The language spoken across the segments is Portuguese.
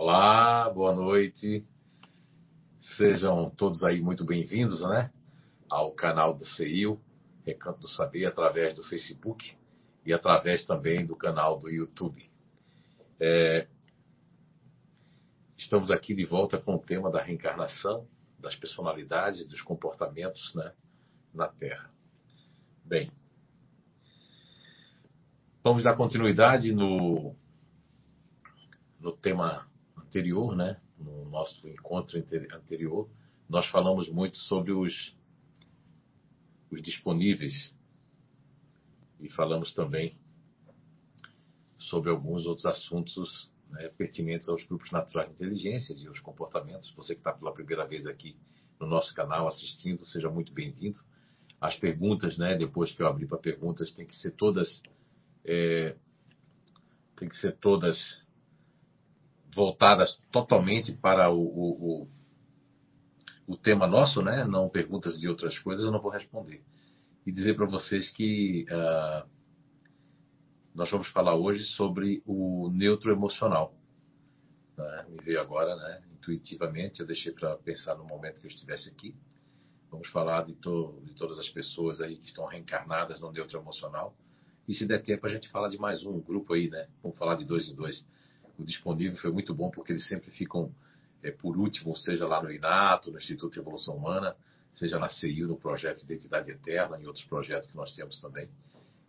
Olá, boa noite. Sejam todos aí muito bem-vindos, né? Ao canal do CEIU, Recanto do Saber, através do Facebook e através também do canal do YouTube. É... Estamos aqui de volta com o tema da reencarnação, das personalidades, dos comportamentos né, na Terra. Bem, vamos dar continuidade no, no tema anterior, né? No nosso encontro anterior, nós falamos muito sobre os, os disponíveis e falamos também sobre alguns outros assuntos né, pertinentes aos grupos naturais de inteligência e aos comportamentos. Você que está pela primeira vez aqui no nosso canal assistindo, seja muito bem-vindo. As perguntas, né, depois que eu abrir para perguntas, tem que ser todas é, tem que ser todas voltadas totalmente para o, o, o, o, tema nosso, né? Não perguntas de outras coisas, eu não vou responder. E dizer para vocês que uh, nós vamos falar hoje sobre o neutro emocional. Né? Me veio agora, né? Intuitivamente, eu deixei para pensar no momento que eu estivesse aqui. Vamos falar de, to de todas as pessoas aí que estão reencarnadas no neutro emocional. E se der tempo, a gente fala de mais um grupo aí, né? Vamos falar de dois em dois o disponível foi muito bom porque eles sempre ficam é, por último, seja lá no INATO, no Instituto de Evolução Humana, seja na CIU, no projeto Identidade Eterna, em outros projetos que nós temos também.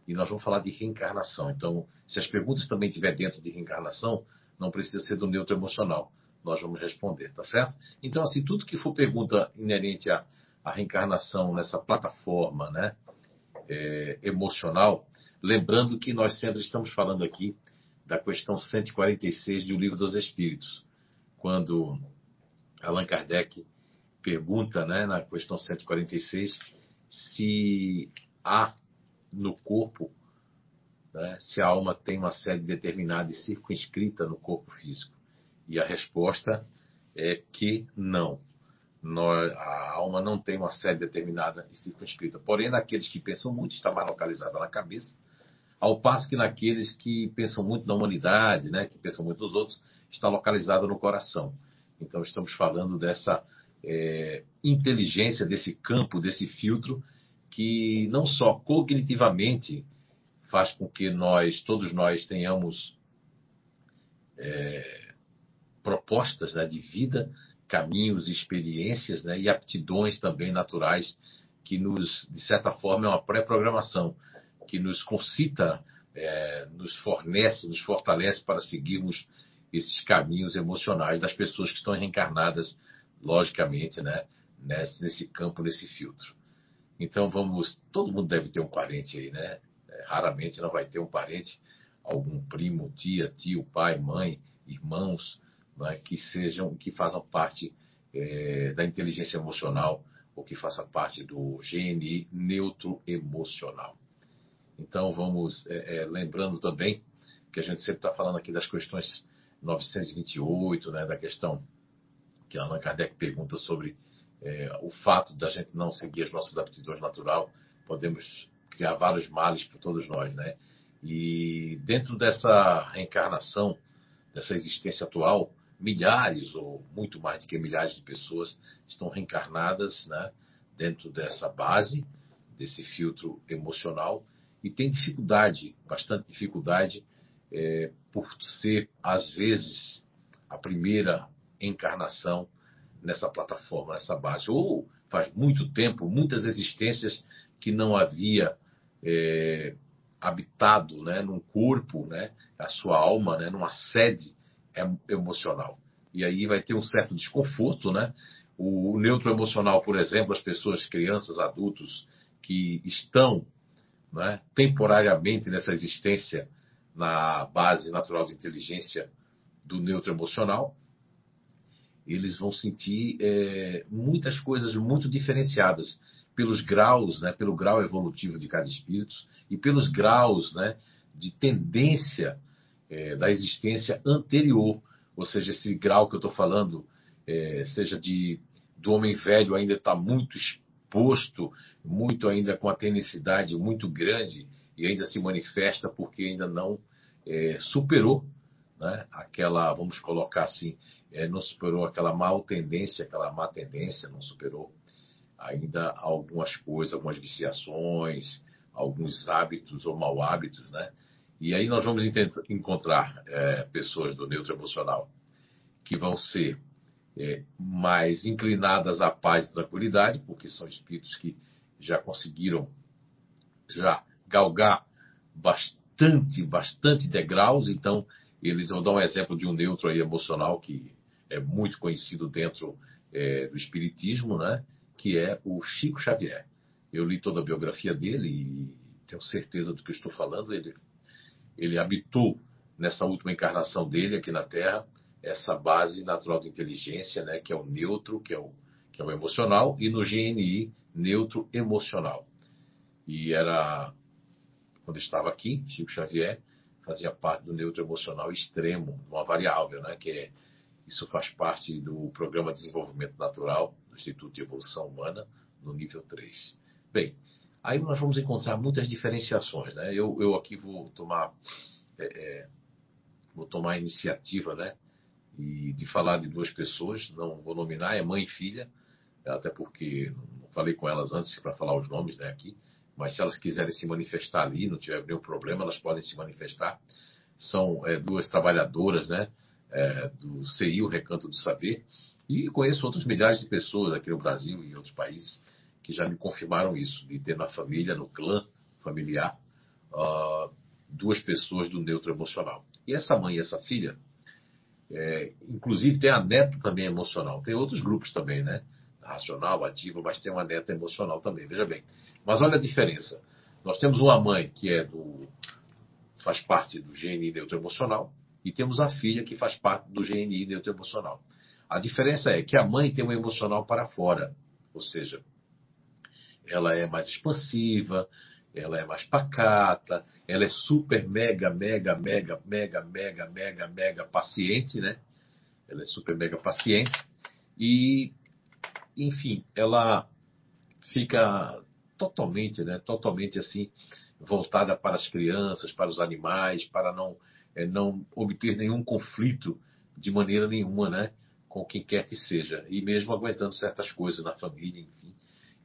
E nós vamos falar de reencarnação. Então, se as perguntas também estiver dentro de reencarnação, não precisa ser do neutro emocional. Nós vamos responder, tá certo? Então, assim, tudo que for pergunta inerente à, à reencarnação nessa plataforma, né, é, emocional, lembrando que nós sempre estamos falando aqui da questão 146 do Livro dos Espíritos, quando Allan Kardec pergunta, né, na questão 146, se há no corpo, né, se a alma tem uma sede determinada e circunscrita no corpo físico. E a resposta é que não. Nós, a alma não tem uma sede determinada e circunscrita. Porém, naqueles que pensam muito, está mais localizada na cabeça, ao passo que naqueles que pensam muito na humanidade, né, que pensam muito nos outros, está localizado no coração. Então, estamos falando dessa é, inteligência, desse campo, desse filtro, que não só cognitivamente faz com que nós, todos nós, tenhamos é, propostas né, de vida, caminhos, experiências né, e aptidões também naturais que nos, de certa forma, é uma pré-programação que nos concita, é, nos fornece, nos fortalece para seguirmos esses caminhos emocionais das pessoas que estão reencarnadas, logicamente, né, nesse, nesse campo, nesse filtro. Então vamos, todo mundo deve ter um parente aí, né? É, raramente não vai ter um parente, algum primo, tia, tio, pai, mãe, irmãos, né, que sejam, que façam parte é, da inteligência emocional ou que faça parte do GNI neutro emocional. Então, vamos é, é, lembrando também que a gente sempre está falando aqui das questões 928, né, da questão que Allan Kardec pergunta sobre é, o fato da gente não seguir as nossas aptidões natural, podemos criar vários males para todos nós, né? E dentro dessa reencarnação, dessa existência atual, milhares ou muito mais do que milhares de pessoas estão reencarnadas, né? Dentro dessa base, desse filtro emocional e tem dificuldade, bastante dificuldade, é, por ser, às vezes, a primeira encarnação nessa plataforma, nessa base. Ou faz muito tempo, muitas existências que não havia é, habitado né, num corpo, né, a sua alma, né, numa sede emocional. E aí vai ter um certo desconforto, né? O, neutro emocional, por exemplo, as pessoas, crianças, adultos que estão né, temporariamente nessa existência na base natural de inteligência do neutro emocional, eles vão sentir é, muitas coisas muito diferenciadas pelos graus, né, pelo grau evolutivo de cada espírito e pelos graus né, de tendência é, da existência anterior, ou seja, esse grau que eu estou falando, é, seja de do homem velho ainda está muito posto muito ainda com a tenacidade muito grande e ainda se manifesta porque ainda não é, superou né? aquela, vamos colocar assim, é, não superou aquela mal tendência, aquela má tendência, não superou ainda algumas coisas, algumas viciações, alguns hábitos ou mau hábitos, né? E aí nós vamos encontrar é, pessoas do neutro emocional que vão ser é, mais inclinadas à paz e tranquilidade, porque são espíritos que já conseguiram já galgar bastante, bastante degraus, então eles vão dar um exemplo de um neutro aí emocional que é muito conhecido dentro é, do espiritismo, né? Que é o Chico Xavier. Eu li toda a biografia dele e tenho certeza do que estou falando. Ele, ele habitou nessa última encarnação dele aqui na Terra essa base natural de inteligência, né? Que é o neutro, que é o que é o emocional, e no GNI neutro emocional. E era quando estava aqui, Chico Xavier fazia parte do neutro emocional extremo, uma variável, né? Que é isso faz parte do Programa de Desenvolvimento Natural do Instituto de Evolução Humana, no nível 3. Bem, aí nós vamos encontrar muitas diferenciações. Né? Eu, eu aqui vou tomar, é, é, vou tomar a iniciativa né? E de falar de duas pessoas, não vou nominar, é mãe e filha, até porque não falei com elas antes para falar os nomes né, aqui, mas se elas quiserem se manifestar ali, não tiver nenhum problema, elas podem se manifestar. São é, duas trabalhadoras, né? é, do CI, o Recanto do Saber, e conheço outras milhares de pessoas aqui no Brasil e em outros países que já me confirmaram isso, de ter na família, no clã familiar, uh, duas pessoas do neutro emocional. E essa mãe e essa filha, é, inclusive tem a neta também emocional. Tem outros grupos também, né? Racional, ativo, mas tem uma neta emocional também, veja bem. Mas olha a diferença. Nós temos uma mãe que é do faz parte do GNI neutro emocional, e temos a filha que faz parte do GNI neutro emocional. A diferença é que a mãe tem um emocional para fora, ou seja, ela é mais expansiva, ela é mais pacata, ela é super mega, mega, mega, mega, mega, mega, mega paciente, né? Ela é super mega paciente e, enfim, ela fica totalmente, né? Totalmente assim voltada para as crianças, para os animais, para não é, não obter nenhum conflito de maneira nenhuma, né? Com quem quer que seja. E mesmo aguentando certas coisas na família, enfim.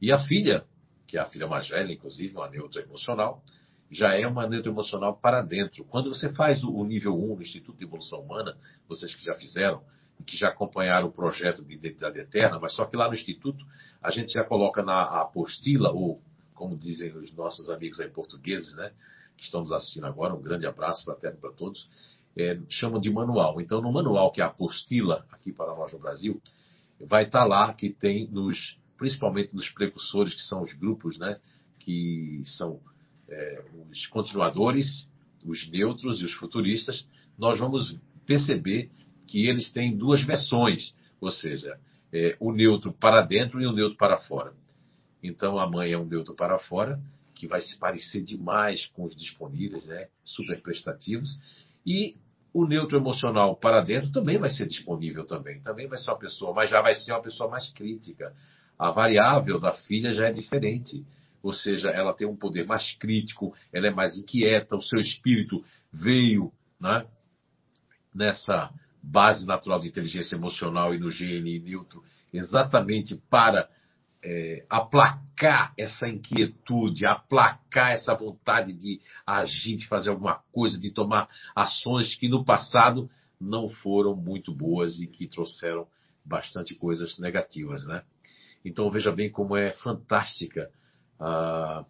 E a filha, que é a filha mais velha, inclusive, uma neutra emocional, já é uma neutra emocional para dentro. Quando você faz o nível 1 no Instituto de Evolução Humana, vocês que já fizeram, que já acompanharam o projeto de identidade eterna, mas só que lá no Instituto a gente já coloca na apostila, ou como dizem os nossos amigos aí portugueses, né? que estão nos assistindo agora, um grande abraço fraterno para todos, é, chamam de manual. Então, no manual, que é a apostila aqui para nós no Brasil, vai estar lá que tem nos, principalmente nos precursores, que são os grupos, né, que são é, os continuadores, os neutros e os futuristas, nós vamos perceber que eles têm duas versões, ou seja, é, o neutro para dentro e o neutro para fora. Então a mãe é um neutro para fora que vai se parecer demais com os disponíveis, né? super prestativos. E o neutro emocional para dentro também vai ser disponível também. Também vai ser uma pessoa, mas já vai ser uma pessoa mais crítica. A variável da filha já é diferente. Ou seja, ela tem um poder mais crítico, ela é mais inquieta, o seu espírito veio né, nessa base natural de inteligência emocional e no GNI neutro exatamente para é, aplacar essa inquietude, aplacar essa vontade de agir, de fazer alguma coisa, de tomar ações que no passado não foram muito boas e que trouxeram bastante coisas negativas, né? Então veja bem como é fantástica ah,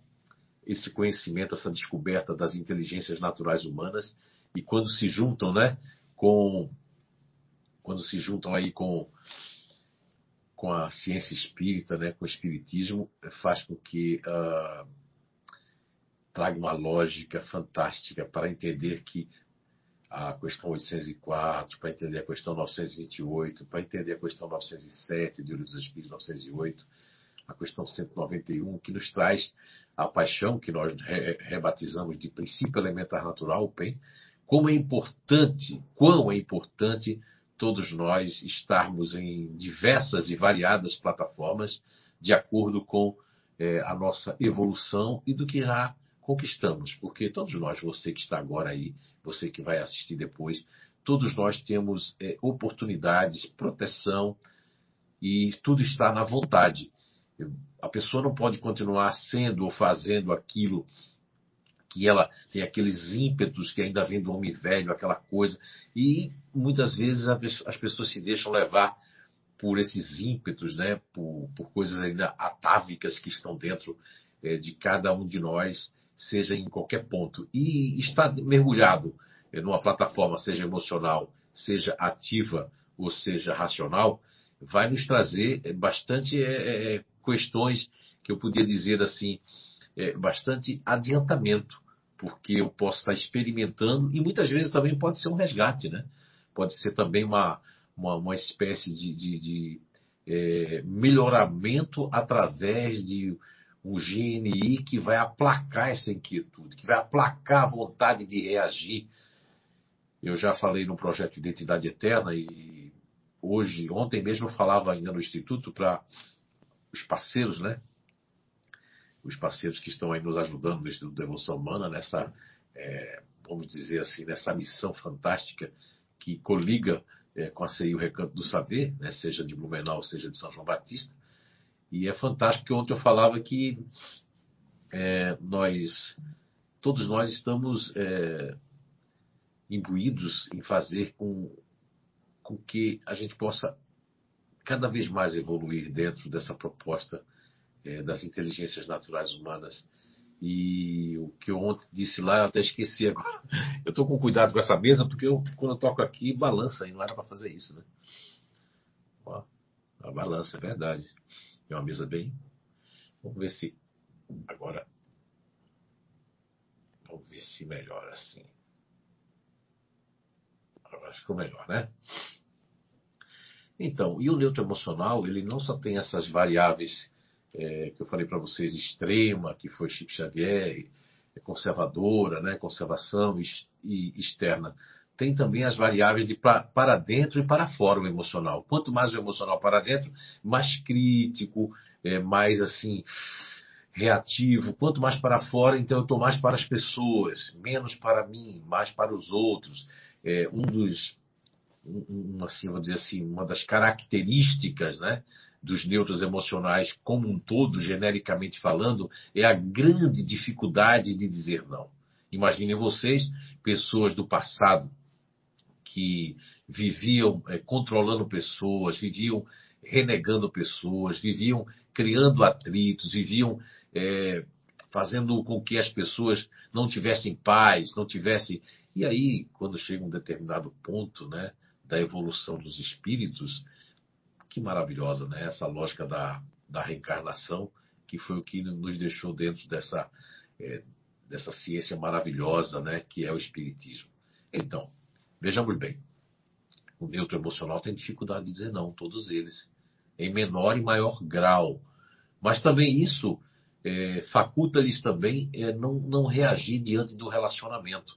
esse conhecimento, essa descoberta das inteligências naturais humanas e quando se juntam, né, com quando se juntam aí com com a ciência espírita, né, com o espiritismo, faz com que uh, traga uma lógica fantástica para entender que a questão 804, para entender a questão 928, para entender a questão 907 de Livro dos Espíritos 908, a questão 191, que nos traz a paixão que nós rebatizamos de princípio elementar natural, o PEN, como é importante, quão é importante todos nós estarmos em diversas e variadas plataformas de acordo com é, a nossa evolução e do que já conquistamos. Porque todos nós, você que está agora aí, você que vai assistir depois, todos nós temos é, oportunidades, proteção e tudo está na vontade. A pessoa não pode continuar sendo ou fazendo aquilo que ela tem aqueles ímpetos que ainda vem do homem velho, aquela coisa. E muitas vezes as pessoas se deixam levar por esses ímpetos, né? por, por coisas ainda atávicas que estão dentro é, de cada um de nós, seja em qualquer ponto. E está mergulhado numa plataforma, seja emocional, seja ativa ou seja racional, vai nos trazer é, bastante é, questões que eu podia dizer assim, é, bastante adiantamento, porque eu posso estar experimentando e muitas vezes também pode ser um resgate, né? Pode ser também uma, uma, uma espécie de, de, de é, melhoramento através de um GNI que vai aplacar essa inquietude, que vai aplacar a vontade de reagir. Eu já falei no projeto Identidade Eterna e hoje, ontem mesmo eu falava ainda no Instituto para os parceiros, né? Os parceiros que estão aí nos ajudando no Instituto da Evolução Humana nessa, é, vamos dizer assim, nessa missão fantástica que coliga é, com a CI o Recanto do Saber, né? seja de Blumenau, seja de São João Batista. E é fantástico que ontem eu falava que é, nós, todos nós estamos é, imbuídos em fazer com, com que a gente possa cada vez mais evoluir dentro dessa proposta é, das inteligências naturais humanas. E o que eu ontem disse lá, eu até esqueci agora. Eu estou com cuidado com essa mesa, porque eu, quando eu toco aqui, balança, e não era para fazer isso, né? Ó, a balança, é verdade. É uma mesa bem. Vamos ver se. Agora. Vamos ver se melhora assim. Agora ficou melhor, né? Então, e o neutro emocional, ele não só tem essas variáveis é, que eu falei para vocês, extrema, que foi Chico Xavier, é conservadora, né, conservação e externa. Tem também as variáveis de pra, para dentro e para fora o emocional. Quanto mais o emocional para dentro, mais crítico, é, mais assim reativo. Quanto mais para fora, então eu estou mais para as pessoas, menos para mim, mais para os outros. É, um dos um, assim, vou dizer assim, uma das características né, dos neutros emocionais como um todo, genericamente falando, é a grande dificuldade de dizer não. Imaginem vocês, pessoas do passado que viviam é, controlando pessoas, viviam renegando pessoas, viviam criando atritos, viviam é, fazendo com que as pessoas não tivessem paz, não tivessem. E aí, quando chega um determinado ponto, né, da evolução dos espíritos, que maravilhosa, né? Essa lógica da, da reencarnação, que foi o que nos deixou dentro dessa, é, dessa ciência maravilhosa, né? Que é o espiritismo. Então, vejamos bem. O neutro emocional tem dificuldade de dizer não, todos eles, em menor e maior grau. Mas também isso é, faculta-lhes também é, não, não reagir diante do relacionamento.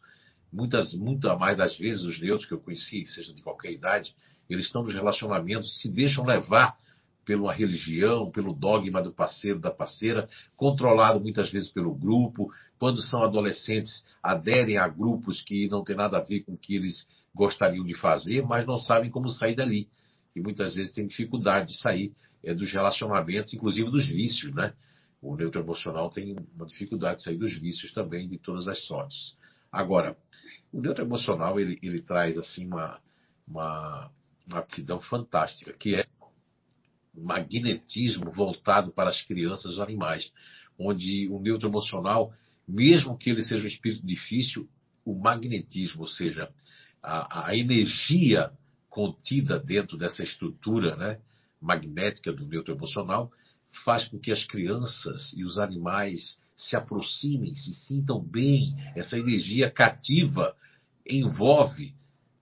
Muitas, muito a mais das vezes, os neutros que eu conheci, seja de qualquer idade, eles estão nos relacionamentos, se deixam levar pela religião, pelo dogma do parceiro, da parceira, controlado muitas vezes pelo grupo. Quando são adolescentes, aderem a grupos que não tem nada a ver com o que eles gostariam de fazer, mas não sabem como sair dali. E muitas vezes têm dificuldade de sair é, dos relacionamentos, inclusive dos vícios, né? O neutro emocional tem uma dificuldade de sair dos vícios também, de todas as sortes. Agora, o neutro emocional ele, ele traz assim uma, uma, uma aptidão fantástica, que é magnetismo voltado para as crianças e os animais, onde o neutro emocional, mesmo que ele seja um espírito difícil, o magnetismo, ou seja, a, a energia contida dentro dessa estrutura né, magnética do neutro emocional, faz com que as crianças e os animais se aproximem, se sintam bem. Essa energia cativa envolve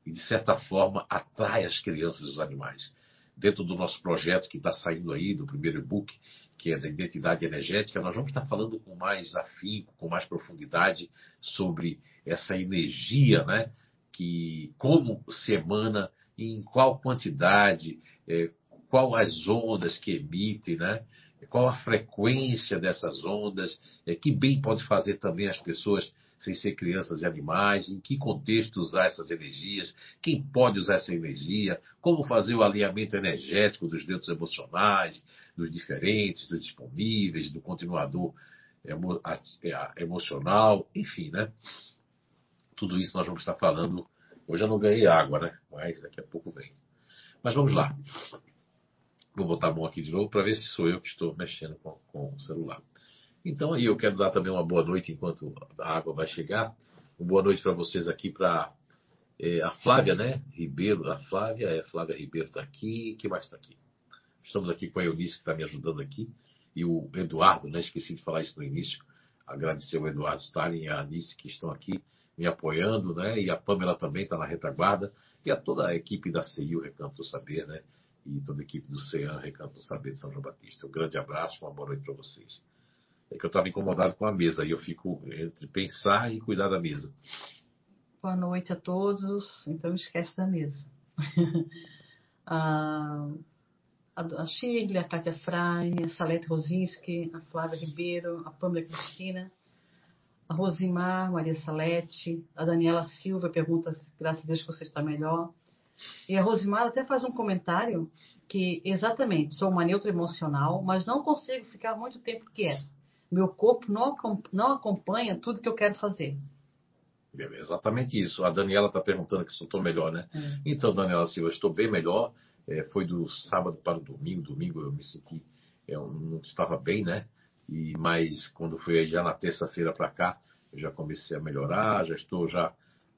e, de certa forma, atrai as crianças e os animais. Dentro do nosso projeto que está saindo aí, do primeiro e-book, que é da identidade energética, nós vamos estar falando com mais afinco, com mais profundidade sobre essa energia, né? Que como se emana, em qual quantidade, é, qual as ondas que emitem, né? qual a frequência dessas ondas, é, que bem pode fazer também as pessoas sem ser crianças e animais, em que contexto usar essas energias, quem pode usar essa energia, como fazer o alinhamento energético dos neutros emocionais, dos diferentes, dos disponíveis, do continuador é, emocional, enfim, né? Tudo isso nós vamos estar falando. Hoje eu não ganhei água, né? Mas daqui a pouco vem. Mas vamos lá. Vou botar a mão aqui de novo para ver se sou eu que estou mexendo com, com o celular. Então aí eu quero dar também uma boa noite enquanto a água vai chegar. Uma boa noite para vocês aqui para é, a Flávia, né? Ribeiro, a Flávia, é, Flávia Ribeiro está aqui. Quem mais está aqui? Estamos aqui com a Eunice que está me ajudando aqui. E o Eduardo, né? Esqueci de falar isso no início. Agradecer o Eduardo Stalin e a Anice que estão aqui me apoiando, né? E a Pamela também está na retaguarda. E a toda a equipe da CIU Recanto Saber, né? E toda a equipe do CEAN Recanto Saber de São João Batista. Um grande abraço, uma boa noite para vocês é que eu estava incomodado com a mesa. E eu fico entre pensar e cuidar da mesa. Boa noite a todos. Então esquece da mesa. a, a Shirley, a Kátia Fraine, a Salete Rosinski, a Flávia Ribeiro, a Pamela Cristina, a Rosimar, Maria Salete, a Daniela Silva pergunta se, graças a Deus, você está melhor. E a Rosimar até faz um comentário que, exatamente, sou uma neutra emocional, mas não consigo ficar muito tempo quieta. Meu corpo não, não acompanha tudo que eu quero fazer. É exatamente isso. A Daniela está perguntando que se eu estou melhor, né? É. Então, Daniela, eu estou bem melhor, é, foi do sábado para o domingo. Domingo eu me senti, eu não estava bem, né? E mas quando fui já na terça-feira para cá, eu já comecei a melhorar, já estou já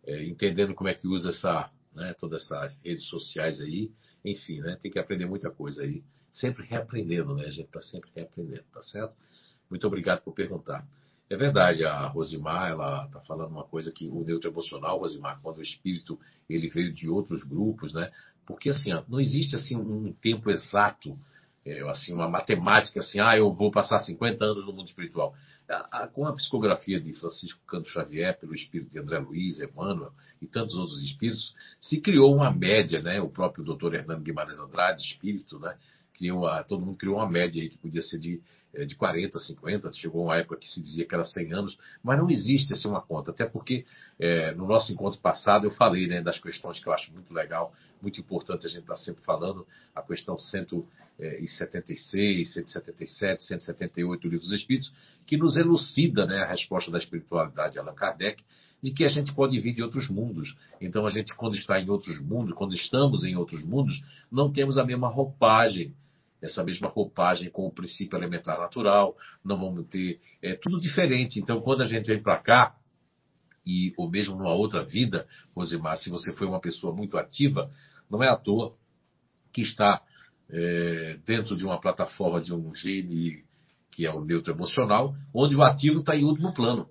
é, entendendo como é que usa essa, né? Todas essas redes sociais aí, enfim, né? Tem que aprender muita coisa aí, sempre reaprendendo, né? A gente está sempre reaprendendo, tá certo? Muito obrigado por perguntar. É verdade, a Rosimar, ela está falando uma coisa que o neutro emocional, Rosimar, quando o espírito ele veio de outros grupos, né? Porque assim, não existe assim um tempo exato, é, assim uma matemática assim, ah, eu vou passar 50 anos no mundo espiritual. Com a psicografia de Francisco Canto Xavier, pelo espírito de André Luiz, Emmanuel e tantos outros espíritos, se criou uma média, né? O próprio doutor Hernando Guimarães Andrade, espírito, né? Criou a, todo mundo criou uma média aí que podia ser de de 40, 50, chegou uma época que se dizia que era 100 anos, mas não existe assim uma conta, até porque é, no nosso encontro passado eu falei né, das questões que eu acho muito legal, muito importante a gente estar tá sempre falando, a questão 176, 177, 178 do Livro dos Espíritos, que nos elucida né, a resposta da espiritualidade de Allan Kardec, de que a gente pode vir de outros mundos. Então a gente, quando está em outros mundos, quando estamos em outros mundos, não temos a mesma roupagem essa mesma roupagem com o princípio elementar natural, não vamos ter. É tudo diferente. Então, quando a gente vem para cá, e ou mesmo numa outra vida, Rosimar, se você foi uma pessoa muito ativa, não é à toa que está é, dentro de uma plataforma de um gene que é o neutro emocional, onde o ativo está em último plano.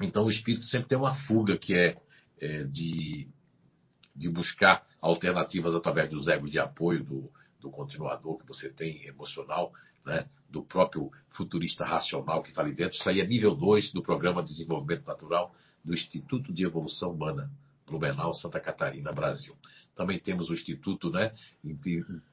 Então o espírito sempre tem uma fuga que é, é de, de buscar alternativas através dos egos de apoio do, do continuador que você tem emocional, né, do próprio futurista racional que está ali dentro. Isso aí é nível 2 do Programa de Desenvolvimento Natural do Instituto de Evolução Humana, Blumenau, Santa Catarina, Brasil. Também temos o Instituto, né, em,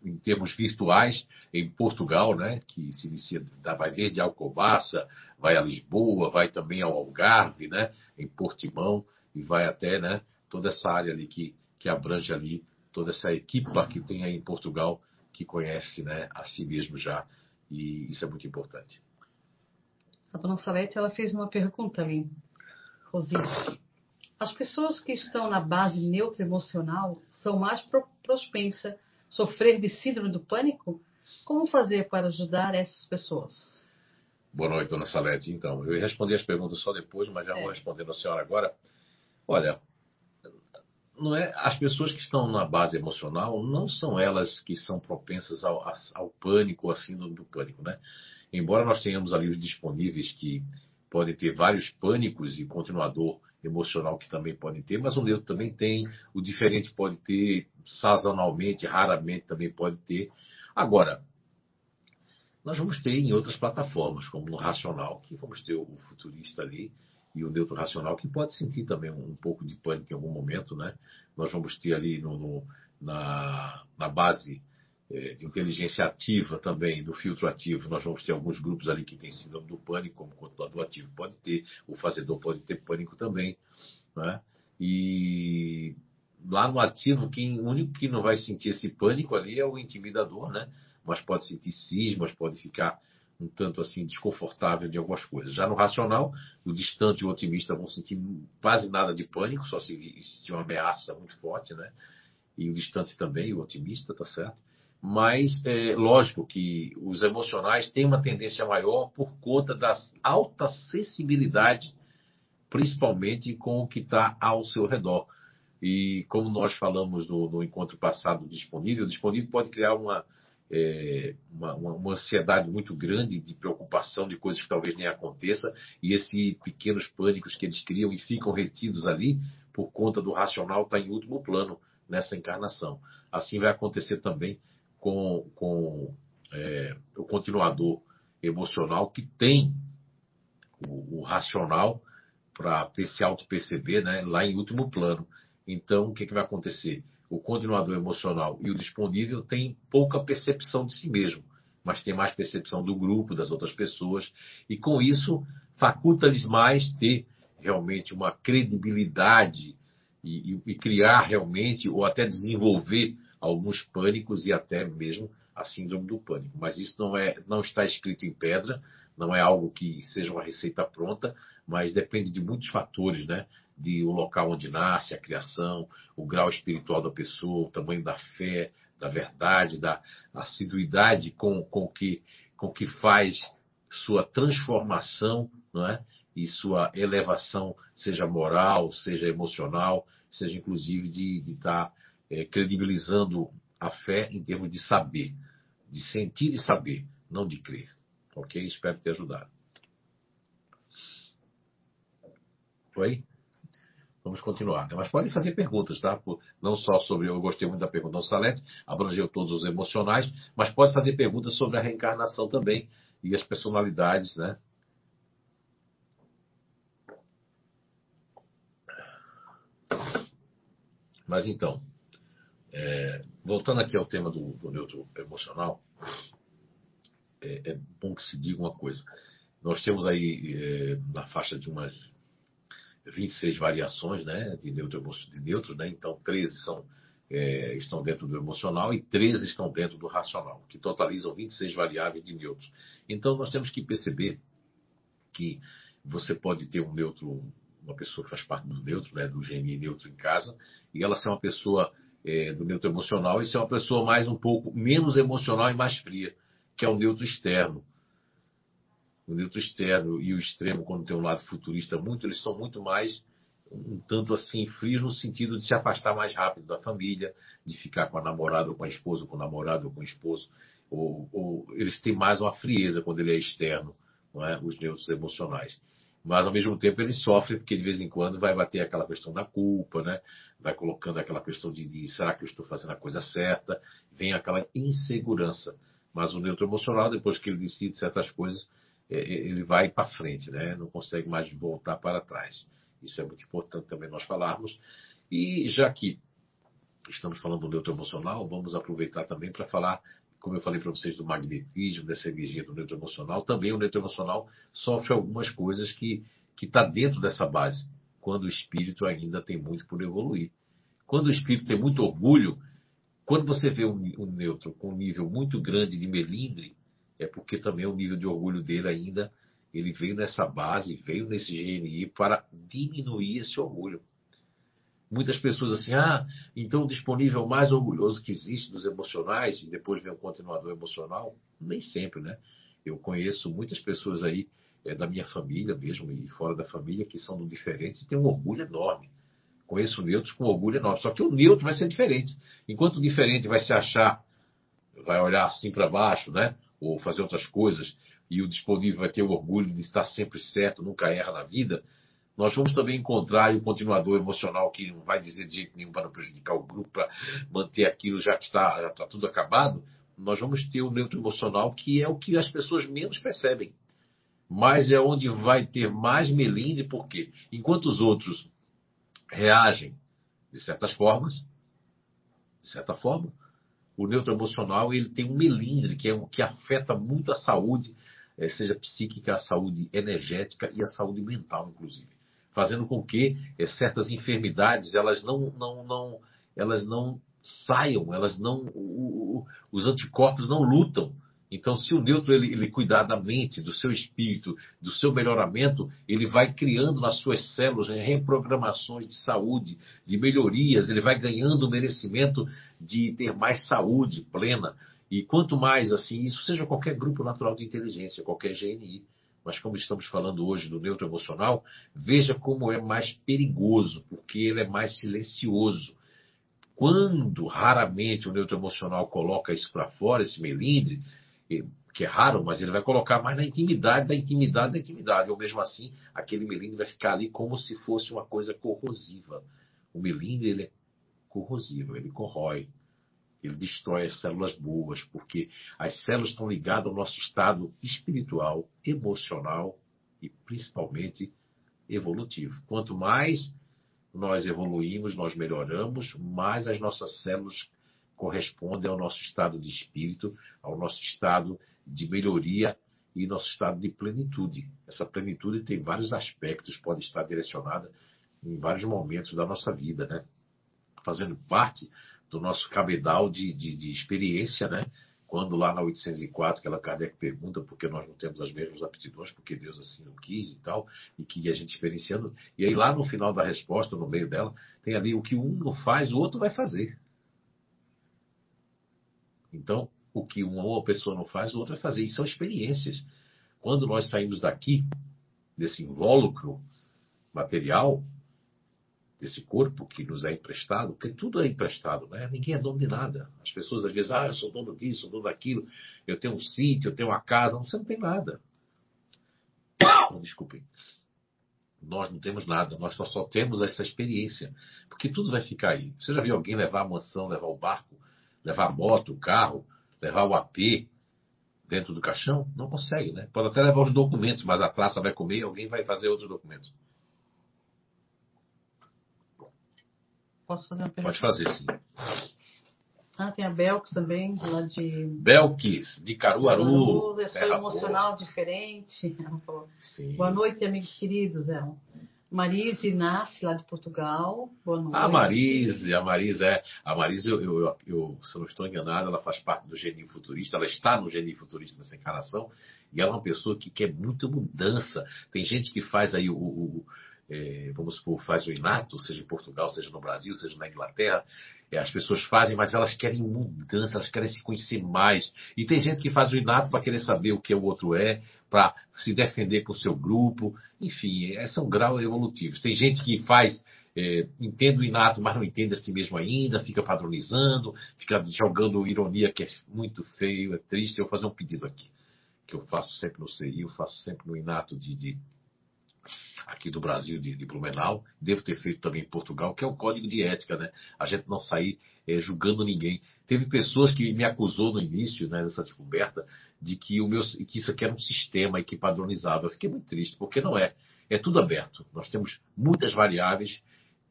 em termos virtuais, em Portugal, né, que se inicia, vai desde Alcobaça, vai a Lisboa, vai também ao Algarve, né, em Portimão, e vai até né, toda essa área ali que, que abrange ali toda essa equipa que tem aí em Portugal que conhece né, a si mesmo já, e isso é muito importante. A dona Salete ela fez uma pergunta ali, Rosita. As pessoas que estão na base neutra emocional são mais propensas a sofrer de síndrome do pânico? Como fazer para ajudar essas pessoas? Boa noite, dona Salete. Então, eu ia responder as perguntas só depois, mas já é. vou respondendo a senhora agora. Olha, não é as pessoas que estão na base emocional não são elas que são propensas ao, ao pânico à síndrome do pânico, né? Embora nós tenhamos ali os disponíveis que podem ter vários pânicos e continuador emocional que também podem ter, mas o neutro também tem, o diferente pode ter, sazonalmente, raramente também pode ter. Agora, nós vamos ter em outras plataformas, como no Racional, que vamos ter o futurista ali, e o neutro racional, que pode sentir também um, um, pouco de pânico em algum momento, né? Nós vamos ter ali no, no, na, na base é, de inteligência ativa também, do filtro ativo, nós vamos ter alguns grupos ali que têm síndrome do pânico, como o controlador ativo pode ter, o fazedor pode ter pânico também. Né? E lá no ativo, quem, o único que não vai sentir esse pânico ali é o intimidador, né? mas pode sentir cismas, pode ficar um tanto assim desconfortável de algumas coisas. Já no racional, o distante e o otimista vão sentir quase nada de pânico, só se existir uma ameaça muito forte, né? E o distante também, o otimista, tá certo? mas é lógico que os emocionais têm uma tendência maior por conta da alta sensibilidade, principalmente com o que está ao seu redor. E como nós falamos no, no encontro passado disponível, disponível pode criar uma, é, uma, uma, ansiedade muito grande de preocupação de coisas que talvez nem aconteça, e esses pequenos pânicos que eles criam e ficam retidos ali, por conta do racional, está em último plano nessa encarnação. Assim vai acontecer também com, com é, o continuador emocional que tem o, o racional para se auto-perceber né, lá em último plano. Então, o que, que vai acontecer? O continuador emocional e o disponível têm pouca percepção de si mesmo, mas tem mais percepção do grupo, das outras pessoas, e com isso faculta-lhes mais ter realmente uma credibilidade e, e, e criar realmente, ou até desenvolver alguns pânicos e até mesmo a síndrome do pânico. Mas isso não, é, não está escrito em pedra, não é algo que seja uma receita pronta, mas depende de muitos fatores, né? De o local onde nasce, a criação, o grau espiritual da pessoa, o tamanho da fé, da verdade, da assiduidade com, com, que, com que faz sua transformação, não é? E sua elevação, seja moral, seja emocional, seja inclusive de estar tá é, credibilizando a fé em termos de saber, de sentir e saber, não de crer. Ok? Espero ter ajudado. Oi? Vamos continuar. Mas podem fazer perguntas, tá? Não só sobre. Eu gostei muito da pergunta do Salete, abrangeu todos os emocionais, mas pode fazer perguntas sobre a reencarnação também e as personalidades, né? Mas então, é, voltando aqui ao tema do, do neutro emocional, é, é, bom que se diga uma coisa. Nós temos aí é, na faixa de umas 26 variações né, de, neutro, de neutros, né? então 13 são, é, estão dentro do emocional e 13 estão dentro do racional, que totalizam 26 variáveis de neutros. Então nós temos que perceber que você pode ter um neutro, uma pessoa que faz parte do neutro, né, do GMI neutro em casa, e ela ser uma pessoa é, do neutro emocional e ser uma pessoa mais um pouco menos emocional e mais fria, que é o neutro externo. O neutro externo e o extremo, quando tem um lado futurista muito, eles são muito mais um tanto assim frios no sentido de se afastar mais rápido da família, de ficar com a namorada ou com a esposa, com o namorado ou com o esposo, ou, ou eles têm mais uma frieza quando ele é externo, é? os neutros emocionais mas ao mesmo tempo ele sofre porque de vez em quando vai bater aquela questão da culpa, né? Vai colocando aquela questão de, de será que eu estou fazendo a coisa certa? Vem aquela insegurança. Mas o neutro emocional, depois que ele decide certas coisas, ele vai para frente, né? Não consegue mais voltar para trás. Isso é muito importante também nós falarmos. E já que estamos falando do neutro emocional, vamos aproveitar também para falar como eu falei para vocês, do magnetismo, dessa energia do neutro emocional, também o neutro emocional sofre algumas coisas que está dentro dessa base, quando o espírito ainda tem muito por evoluir. Quando o espírito tem muito orgulho, quando você vê um, um neutro com um nível muito grande de melindre, é porque também o nível de orgulho dele ainda, ele veio nessa base, veio nesse GNI para diminuir esse orgulho. Muitas pessoas assim, ah, então o disponível mais orgulhoso que existe dos emocionais, e depois vem o continuador emocional, nem sempre, né? Eu conheço muitas pessoas aí é, da minha família mesmo e fora da família que são do diferente e têm um orgulho enorme. Conheço neutros com orgulho enorme. Só que o neutro vai ser diferente. Enquanto o diferente vai se achar, vai olhar assim para baixo, né? Ou fazer outras coisas, e o disponível vai ter o orgulho de estar sempre certo, nunca erra na vida, nós vamos também encontrar o continuador emocional que não vai dizer de jeito nenhum para não prejudicar o grupo, para manter aquilo já que está, já está tudo acabado. Nós vamos ter o neutro emocional, que é o que as pessoas menos percebem. Mas é onde vai ter mais melindre, porque enquanto os outros reagem de certas formas, de certa forma, o neuroemocional ele tem um melindre que, é um, que afeta muito a saúde, é, seja psíquica, a saúde energética e a saúde mental, inclusive. Fazendo com que é, certas enfermidades elas não, não, não, elas não saiam, elas não, o, o, os anticorpos não lutam então, se o neutro ele, ele, cuidar da mente, do seu espírito, do seu melhoramento, ele vai criando nas suas células né, reprogramações de saúde, de melhorias, ele vai ganhando o merecimento de ter mais saúde plena. E quanto mais assim, isso seja qualquer grupo natural de inteligência, qualquer GNI. Mas como estamos falando hoje do neutro emocional, veja como é mais perigoso, porque ele é mais silencioso. Quando raramente o neutro emocional coloca isso para fora, esse melindre, que é raro, mas ele vai colocar mais na intimidade da intimidade da intimidade. Ou mesmo assim, aquele melindre vai ficar ali como se fosse uma coisa corrosiva. O melindre ele é corrosivo, ele corrói, ele destrói as células boas, porque as células estão ligadas ao nosso estado espiritual, emocional e principalmente evolutivo. Quanto mais nós evoluímos, nós melhoramos, mais as nossas células corresponde ao nosso estado de espírito, ao nosso estado de melhoria e nosso estado de plenitude. Essa plenitude tem vários aspectos, pode estar direcionada em vários momentos da nossa vida, né? Fazendo parte do nosso cabedal de, de, de experiência, né? Quando lá na 804, aquela Kardec pergunta por que nós não temos as mesmas aptidões, porque Deus assim não quis e tal, e que a gente experienciando. E aí lá no final da resposta, no meio dela, tem ali o que um não faz, o outro vai fazer. Então, o que uma pessoa não faz, o outro vai fazer. E são experiências. Quando nós saímos daqui, desse invólucro material, desse corpo que nos é emprestado, porque tudo é emprestado, né? Ninguém é dono de nada. As pessoas às vezes, ah, eu sou dono disso, sou dono daquilo, eu tenho um sítio, eu tenho uma casa. Você não tem nada. Desculpem. Nós não temos nada, nós só, temos essa experiência. Porque tudo vai ficar aí. Você já viu alguém levar a mansão, levar o barco? Levar a moto, o carro, levar o AP dentro do caixão? Não consegue, né? Pode até levar os documentos, mas a traça vai comer e alguém vai fazer outros documentos. Posso fazer uma pergunta? Pode fazer, sim. Ah, tem a Belks também, lá de. Belkis, de Caruaru. Caruaru, é emocional boa. diferente. Sim. Boa noite, amigos queridos. É. Marise nasce lá de Portugal. Boa noite. A Marise, a Marise é. A Marise, eu, eu, eu, se eu não estou enganado, ela faz parte do Genio Futurista, ela está no Genio Futurista nessa encarnação, e ela é uma pessoa que quer muita mudança. Tem gente que faz aí o, o é, vamos supor, faz o inato, seja em Portugal, seja no Brasil, seja na Inglaterra, é, as pessoas fazem, mas elas querem mudança, elas querem se conhecer mais. E tem gente que faz o inato para querer saber o que o outro é, para se defender com o seu grupo. Enfim, é, são graus evolutivos. Tem gente que faz, é, entende o inato, mas não entende a si mesmo ainda, fica padronizando, fica jogando ironia que é muito feio, é triste. Eu vou fazer um pedido aqui, que eu faço sempre no CI, eu faço sempre no inato de, de aqui do Brasil, de, de, Blumenau, devo ter feito também em Portugal, que é um código de ética, né? A gente não sair é, julgando ninguém. Teve pessoas que me acusou no início, né, dessa descoberta, de que o meu, que isso aqui era um sistema e que padronizava. Eu fiquei muito triste, porque não é. É tudo aberto. Nós temos muitas variáveis.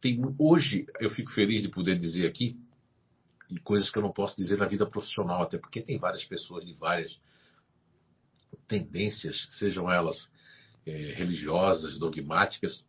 Tem, hoje eu fico feliz de poder dizer aqui e coisas que eu não posso dizer na vida profissional, até porque tem várias pessoas de várias tendências, sejam elas religiosas, dogmáticas,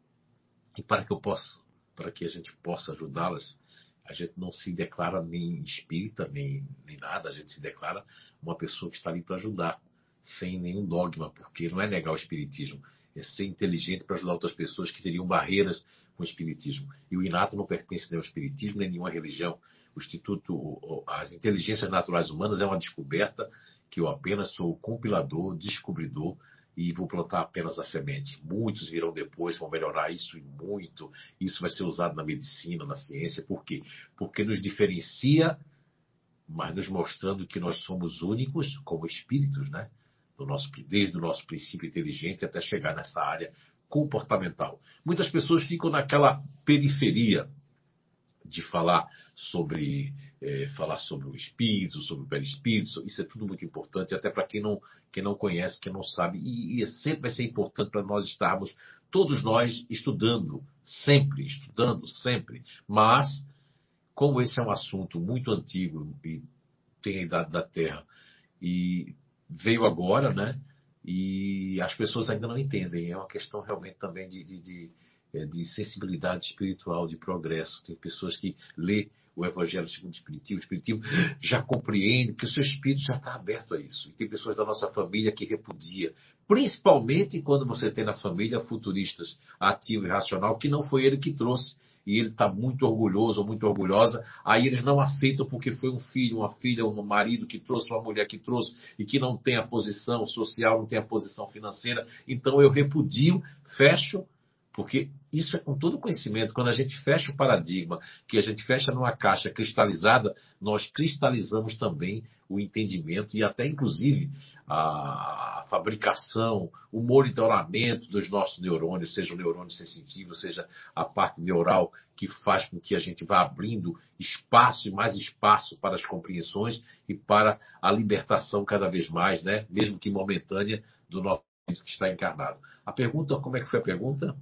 e para que eu possa, para que a gente possa ajudá-las, a gente não se declara nem espírita, nem, nem nada, a gente se declara uma pessoa que está ali para ajudar, sem nenhum dogma, porque não é negar o espiritismo, é ser inteligente para ajudar outras pessoas que teriam barreiras com o espiritismo. E o inato não pertence nem ao espiritismo, nem nenhuma religião. O Instituto, as inteligências naturais humanas é uma descoberta que eu apenas sou o compilador, descobridor e vou plantar apenas a semente. Muitos virão depois, vão melhorar isso e muito. Isso vai ser usado na medicina, na ciência. Por quê? Porque nos diferencia, mas nos mostrando que nós somos únicos como espíritos, né? Do nosso, desde o nosso princípio inteligente até chegar nessa área comportamental. Muitas pessoas ficam naquela periferia de falar sobre é, falar sobre o espírito, sobre o perispírito, isso é tudo muito importante, até para quem não, quem não conhece, quem não sabe, e, e sempre vai ser importante para nós estarmos, todos nós, estudando, sempre, estudando, sempre, mas, como esse é um assunto muito antigo e tem a idade da Terra. E veio agora, né? E as pessoas ainda não entendem. É uma questão realmente também de, de, de, é, de sensibilidade espiritual, de progresso. Tem pessoas que lê o Evangelho segundo o Espiritismo, o Espiritismo já compreende que o seu espírito já está aberto a isso. E tem pessoas da nossa família que repudia, principalmente quando você tem na família futuristas ativo e racional, que não foi ele que trouxe e ele está muito orgulhoso ou muito orgulhosa, aí eles não aceitam porque foi um filho, uma filha, um marido que trouxe, uma mulher que trouxe e que não tem a posição social, não tem a posição financeira. Então eu repudio, fecho porque isso é com todo conhecimento. Quando a gente fecha o paradigma, que a gente fecha numa caixa cristalizada, nós cristalizamos também o entendimento e até, inclusive, a fabricação, o monitoramento dos nossos neurônios, seja o neurônio sensitivo, seja a parte neural que faz com que a gente vá abrindo espaço e mais espaço para as compreensões e para a libertação cada vez mais, né? mesmo que momentânea, do nosso que está encarnado. A pergunta, como é que foi a pergunta?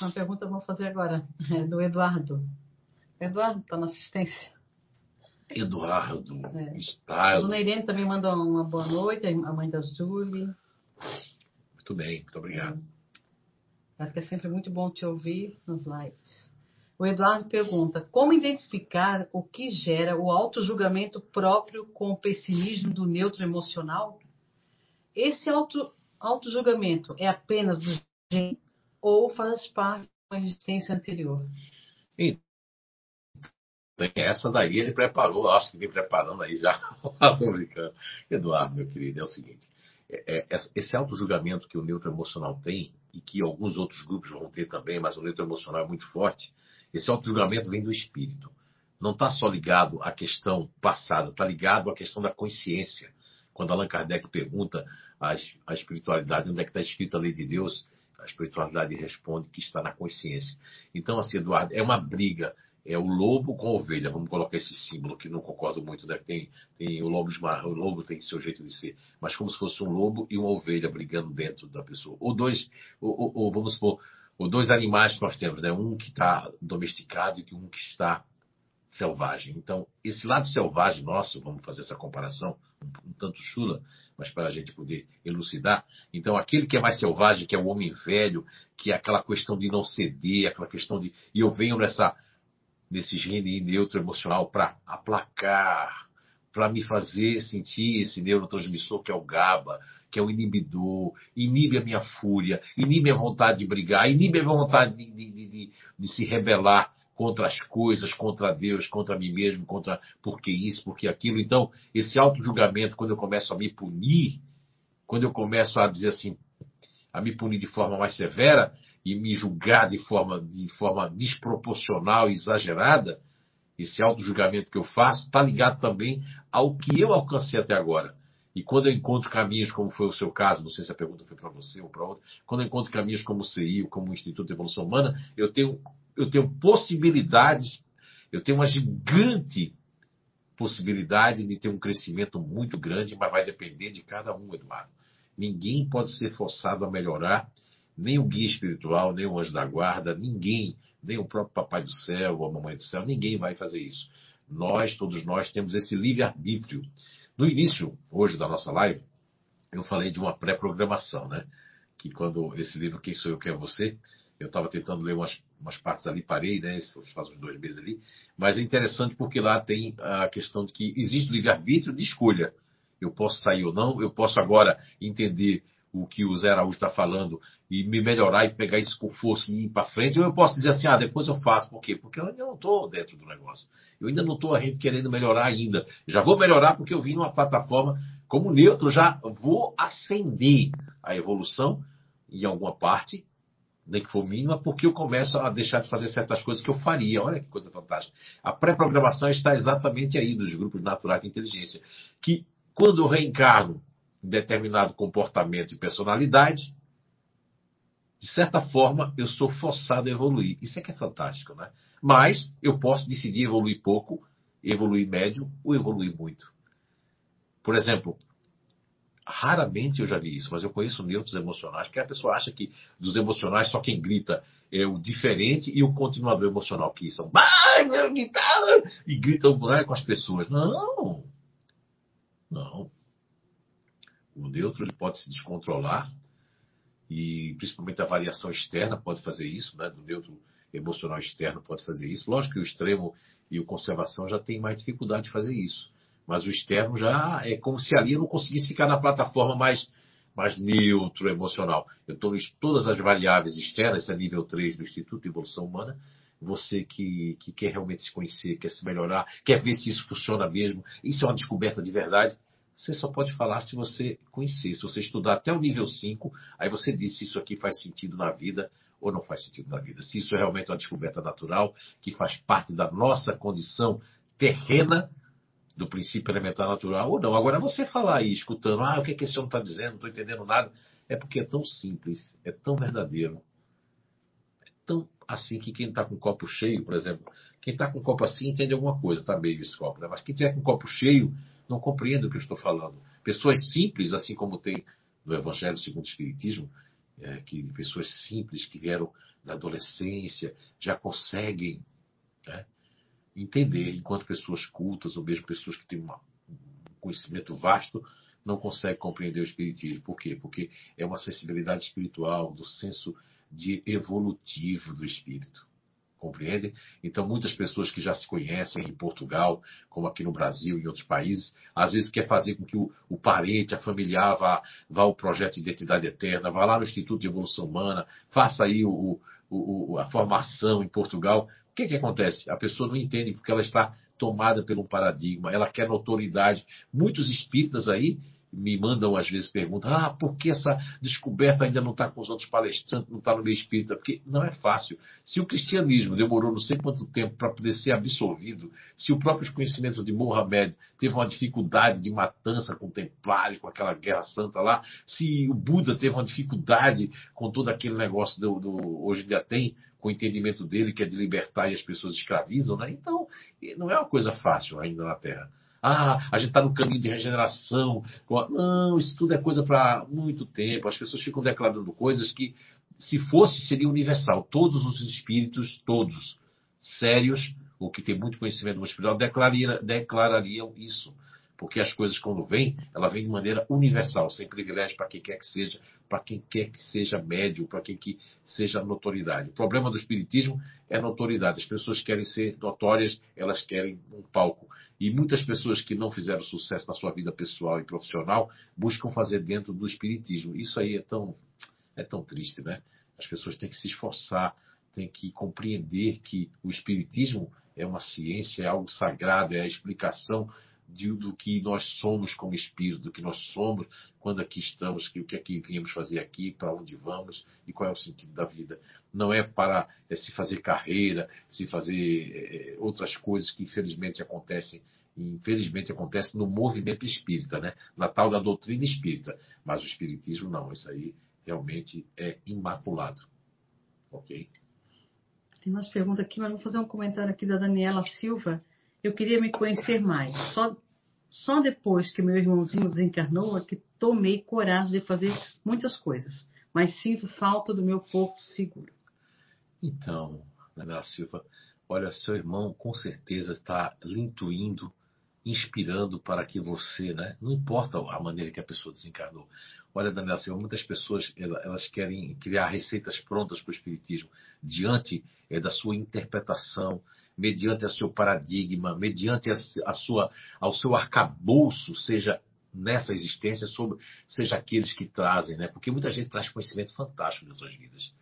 Uma pergunta eu vou fazer agora, é do Eduardo. Eduardo, está na assistência. Eduardo, é. está. A dona Irene também manda uma boa noite, a mãe da Julie. Muito bem, muito obrigado. É. Acho que é sempre muito bom te ouvir nos lives. O Eduardo pergunta: como identificar o que gera o auto-julgamento próprio com o pessimismo do neutro emocional? Esse auto-julgamento é apenas do ou faz parte de uma existência anterior? E essa daí ele preparou, acho que vem preparando aí já. Brincando. Eduardo, meu querido, é o seguinte: é, é, esse auto-julgamento que o neutro emocional tem, e que alguns outros grupos vão ter também, mas o neutro emocional é muito forte, esse auto-julgamento vem do espírito. Não está só ligado à questão passada, está ligado à questão da consciência. Quando Allan Kardec pergunta à espiritualidade onde é que está escrita a lei de Deus, a espiritualidade responde que está na consciência. Então, assim, Eduardo, é uma briga. É o lobo com a ovelha. Vamos colocar esse símbolo que não concordo muito, né? Tem, tem o lobo, o lobo tem seu jeito de ser, mas como se fosse um lobo e uma ovelha brigando dentro da pessoa. Ou dois, ou, ou, ou vamos supor, ou dois animais que nós temos, né? Um que está domesticado e um que está selvagem. Então, esse lado selvagem nosso, vamos fazer essa comparação, um, um, tanto chula, mas para a gente poder elucidar. Então, aquele que é mais selvagem, que é o homem velho, que é aquela questão de não ceder, aquela questão de. E eu venho nessa, nesse gene neutro emocional para aplacar, para me fazer sentir esse neurotransmissor que é o GABA, que é o inibidor, inibe a minha fúria, inibe a vontade de brigar, inibe a vontade de, de, de, de se rebelar contra as coisas, contra Deus, contra mim mesmo, contra porque isso, porque aquilo. Então, esse auto-julgamento, quando eu começo a me punir, quando eu começo a dizer assim, a me punir de forma mais severa e me julgar de forma, de forma desproporcional e exagerada, esse auto-julgamento que eu faço está ligado também ao que eu alcancei até agora. E quando eu encontro caminhos, como foi o seu caso, não sei se a pergunta foi para você ou para outro, quando eu encontro caminhos como o CI, como o Instituto de Evolução Humana, eu tenho eu tenho possibilidades, eu tenho uma gigante possibilidade de ter um crescimento muito grande, mas vai depender de cada um, Eduardo. Ninguém pode ser forçado a melhorar, nem o guia espiritual, nem o anjo da guarda, ninguém, nem o próprio papai do céu ou a mamãe do céu, ninguém vai fazer isso. Nós, todos nós, temos esse livre-arbítrio. No início, hoje, da nossa live, eu falei de uma pré-programação, né? Que quando esse livro Quem Sou Eu, Quem é Você, eu estava tentando ler umas, umas partes ali, parei, né? Faz uns dois meses ali. Mas é interessante porque lá tem a questão de que existe livre-arbítrio de escolha. Eu posso sair ou não, eu posso agora entender o que o Zé Araújo está falando e me melhorar e pegar isso com força e ir para frente, eu posso dizer assim, ah, depois eu faço. Por quê? Porque eu ainda não estou dentro do negócio. Eu ainda não estou querendo melhorar ainda. Já vou melhorar porque eu vim numa plataforma como neutro, já vou acender a evolução em alguma parte nem que for mínima, porque eu começo a deixar de fazer certas coisas que eu faria. Olha que coisa fantástica. A pré-programação está exatamente aí dos grupos naturais de inteligência, que quando eu reencarno determinado comportamento e personalidade, de certa forma eu sou forçado a evoluir. Isso é que é fantástico, né? Mas eu posso decidir evoluir pouco, evoluir médio ou evoluir muito. Por exemplo, Raramente eu já vi isso, mas eu conheço neutros emocionais, porque a pessoa acha que dos emocionais só quem grita é o diferente e o continuador emocional, que são, meu guitarra, e gritam com as pessoas. Não! Não. O neutro ele pode se descontrolar e principalmente a variação externa pode fazer isso, né? Do neutro emocional externo pode fazer isso. Lógico que o extremo e o conservação já tem mais dificuldade de fazer isso. Mas o externo já é como se ali eu não conseguisse ficar na plataforma mais, mais neutro, emocional. Eu estou em todas as variáveis externas, é nível 3 do Instituto de Evolução Humana. Você que, que quer realmente se conhecer, quer se melhorar, quer ver se isso funciona mesmo, isso é uma descoberta de verdade. Você só pode falar se você conhecer, se você estudar até o nível 5, aí você diz se isso aqui faz sentido na vida ou não faz sentido na vida. Se isso é realmente uma descoberta natural, que faz parte da nossa condição terrena, do princípio elementar natural, ou não. Agora, você falar aí, escutando, ah, o que, é que esse homem está dizendo, não estou entendendo nada, é porque é tão simples, é tão verdadeiro, é tão assim que quem está com o copo cheio, por exemplo, quem está com o copo assim entende alguma coisa, está meio esse copo, né? mas quem tiver com o copo cheio não compreende o que eu estou falando. Pessoas simples, assim como tem no Evangelho segundo o Espiritismo, é, que pessoas simples que vieram da adolescência já conseguem né, entender, enquanto pessoas cultas ou mesmo pessoas que têm uma, um conhecimento vasto não conseguem compreender o Espiritismo. Por quê? Porque é uma sensibilidade espiritual, do senso de evolutivo do espírito. Compreende? Então, muitas pessoas que já se conhecem em Portugal, como aqui no Brasil e em outros países, às vezes quer fazer com que o, o parente, a familiar, vá, vá ao projeto de identidade eterna, vá lá no Instituto de Evolução Humana, faça aí o, o, a formação em Portugal. O que, que acontece? A pessoa não entende porque ela está tomada um paradigma, ela quer notoriedade. Muitos espíritas aí me mandam às vezes perguntas: ah, por que essa descoberta ainda não está com os outros palestrantes, não está no meio espírita? Porque não é fácil. Se o cristianismo demorou não sei quanto tempo para poder ser absorvido, se o próprio conhecimento de Mohammed teve uma dificuldade de matança com templários, com aquela guerra santa lá, se o Buda teve uma dificuldade com todo aquele negócio do, do hoje ainda tem, com o entendimento dele que é de libertar e as pessoas escravizam, né? Então, não é uma coisa fácil ainda na Terra. Ah, a gente está no caminho de regeneração. Não, isso tudo é coisa para muito tempo. As pessoas ficam declarando coisas que, se fosse, seria universal. Todos os espíritos, todos, sérios, ou que têm muito conhecimento espiritual, declarariam, declarariam isso. Porque as coisas, quando vêm, ela vem de maneira universal, sem privilégio para quem quer que seja, para quem quer que seja médio, para quem que seja notoriedade. O problema do espiritismo é notoriedade. As pessoas querem ser notórias, elas querem um palco. E muitas pessoas que não fizeram sucesso na sua vida pessoal e profissional buscam fazer dentro do espiritismo. Isso aí é tão, é tão triste, né? As pessoas têm que se esforçar, têm que compreender que o espiritismo é uma ciência, é algo sagrado, é a explicação de, do que nós somos como espírito, do que nós somos quando aqui estamos, que, o que é que viemos fazer aqui, para onde vamos e qual é o sentido da vida. Não é para é, se fazer carreira, se fazer é, outras coisas que infelizmente acontecem infelizmente acontece no movimento espírita, né? na tal da doutrina espírita. Mas o espiritismo não, isso aí realmente é imaculado. Ok? Tem mais perguntas aqui, mas vou fazer um comentário aqui da Daniela Silva. Eu queria me conhecer mais. Só, só depois que meu irmãozinho desencarnou é que tomei coragem de fazer muitas coisas. Mas sinto falta do meu porto seguro. Então, Daniela Silva, olha, seu irmão com certeza está lhe intuindo inspirando para que você, né? Não importa a maneira que a pessoa desencarnou. Olha, Daniel Silva, muitas pessoas elas querem criar receitas prontas para o espiritismo diante é, da sua interpretação, mediante o seu paradigma, mediante a, sua, ao seu arcabouço, seja nessa existência, sobre, seja aqueles que trazem, né? Porque muita gente traz conhecimento fantástico de outras vidas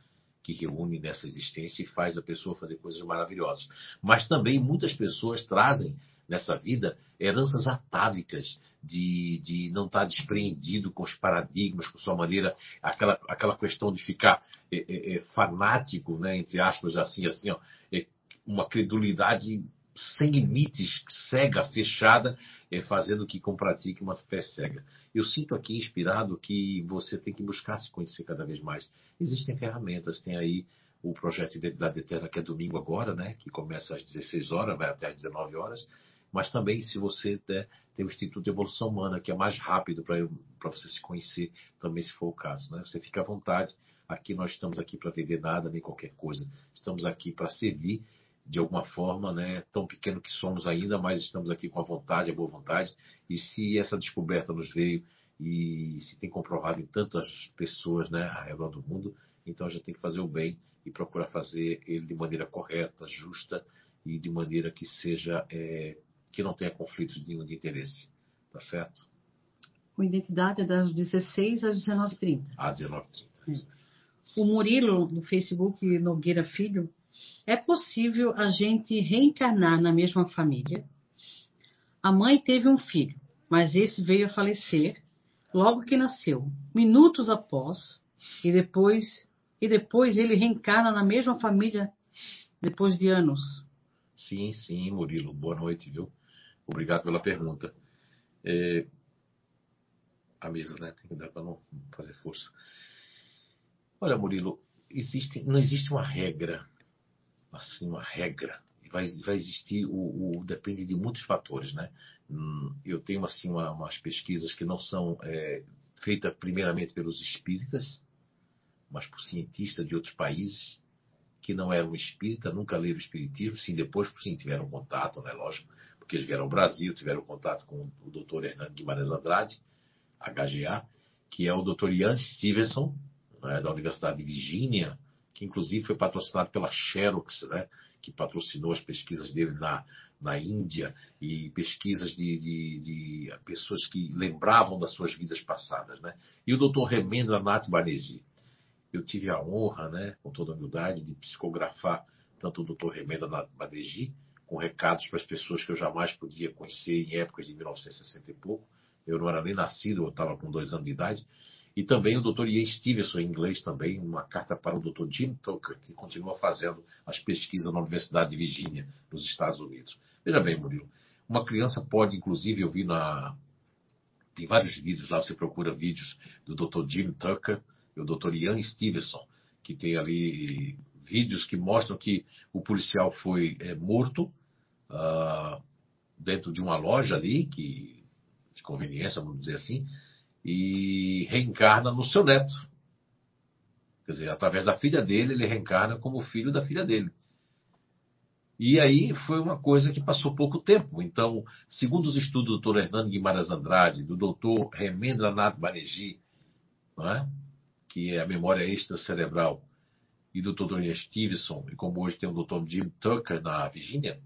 que reúne nessa existência e faz a pessoa fazer coisas maravilhosas. Mas também muitas pessoas trazem nessa vida heranças atávicas de, de não estar despreendido com os paradigmas, com sua maneira, aquela, aquela questão de ficar é, é, é, fanático, né, entre aspas, assim, assim, ó, é, uma credulidade sem limites, cega, fechada, é, fazendo que pratique uma fé cega. Eu sinto aqui inspirado que você tem que buscar se conhecer cada vez mais. Existem ferramentas, tem aí o projeto de Identidade Eterna, que é domingo agora, né, que começa às 16 horas, vai até às 19 horas, mas também se você der, tem o Instituto de Evolução Humana, que é mais rápido para você se conhecer, também se for o caso. Né? Você fica à vontade. Aqui nós estamos aqui para vender nada, nem qualquer coisa. Estamos aqui para servir de alguma forma, né, tão pequeno que somos ainda, mas estamos aqui com a vontade, a boa vontade. E se essa descoberta nos veio e se tem comprovado em tantas pessoas né, ao redor do mundo, então a gente tem que fazer o bem e procurar fazer ele de maneira correta, justa e de maneira que seja é, que não tenha conflitos nenhum de interesse. Tá certo? Com identidade é das 16 às 19h30. Às 19h30. É. O Murilo, no Facebook Nogueira Filho, é possível a gente reencarnar na mesma família? A mãe teve um filho, mas esse veio a falecer logo que nasceu, minutos após, e depois e depois ele reencarna na mesma família depois de anos. Sim, sim, Murilo. Boa noite, viu? Obrigado pela pergunta. É... A mesa, né? Tem que dar para não fazer força. Olha, Murilo, existe, não existe uma regra, assim, uma regra. Vai, vai existir, o, o, depende de muitos fatores, né? Hum, eu tenho, assim, uma, umas pesquisas que não são é, feitas primeiramente pelos espíritas, mas por cientistas de outros países que não eram espírita, nunca leram espiritismo, sim, depois sim tiveram contato, né, lógico, porque eles vieram ao Brasil, tiveram contato com o Dr. Hernando Guimarães Andrade, HGA, que é o Dr. Ian Stevenson, né, da Universidade de Virgínia, que inclusive foi patrocinado pela Xerox, né, que patrocinou as pesquisas dele na, na Índia e pesquisas de, de, de pessoas que lembravam das suas vidas passadas. Né? E o Dr. Remendra Nath Banerjee, eu tive a honra, né, com toda a humildade, de psicografar tanto o Dr. Remenda Badeji, com recados para as pessoas que eu jamais podia conhecer em épocas de 1960 e pouco. Eu não era nem nascido, eu estava com dois anos de idade. E também o Dr. Ian Stevenson, em inglês também, uma carta para o Dr. Jim Tucker, que continua fazendo as pesquisas na Universidade de Virgínia, nos Estados Unidos. Veja bem, Murilo, uma criança pode, inclusive, eu vi na. Tem vários vídeos lá, você procura vídeos do Dr. Jim Tucker, e o Dr. Ian Stevenson, que tem ali vídeos que mostram que o policial foi é, morto uh, dentro de uma loja ali, que, de conveniência, vamos dizer assim, e reencarna no seu neto. Quer dizer, através da filha dele, ele reencarna como filho da filha dele. E aí foi uma coisa que passou pouco tempo. Então, segundo os estudos do Dr. Hernando Guimarães Andrade, do Dr. Remendranath Banerjee, é? que é a memória extracerebral, e do Dr. Ian Stevenson, e como hoje tem o Dr. Jim Tucker na Virgínia,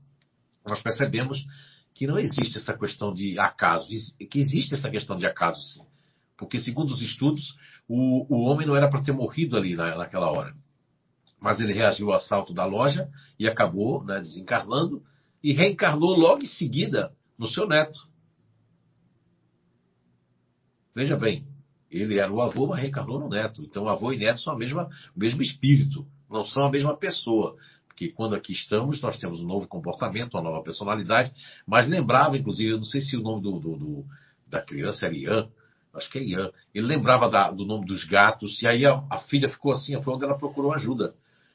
nós percebemos que não existe essa questão de acaso, que existe essa questão de acaso sim. Porque, segundo os estudos, o, o homem não era para ter morrido ali na, naquela hora. Mas ele reagiu ao assalto da loja e acabou né, desencarnando e reencarnou logo em seguida no seu neto. Veja bem, ele era o avô, mas reencarnou no neto. Então, avô e neto são a mesma, o mesmo espírito, não são a mesma pessoa. Porque quando aqui estamos, nós temos um novo comportamento, uma nova personalidade. Mas lembrava, inclusive, eu não sei se o nome do, do, do da criança era Ian, acho que é Ian. Ele lembrava da, do nome dos gatos, e aí a, a, filha ficou assim, foi onde ela procurou ajuda.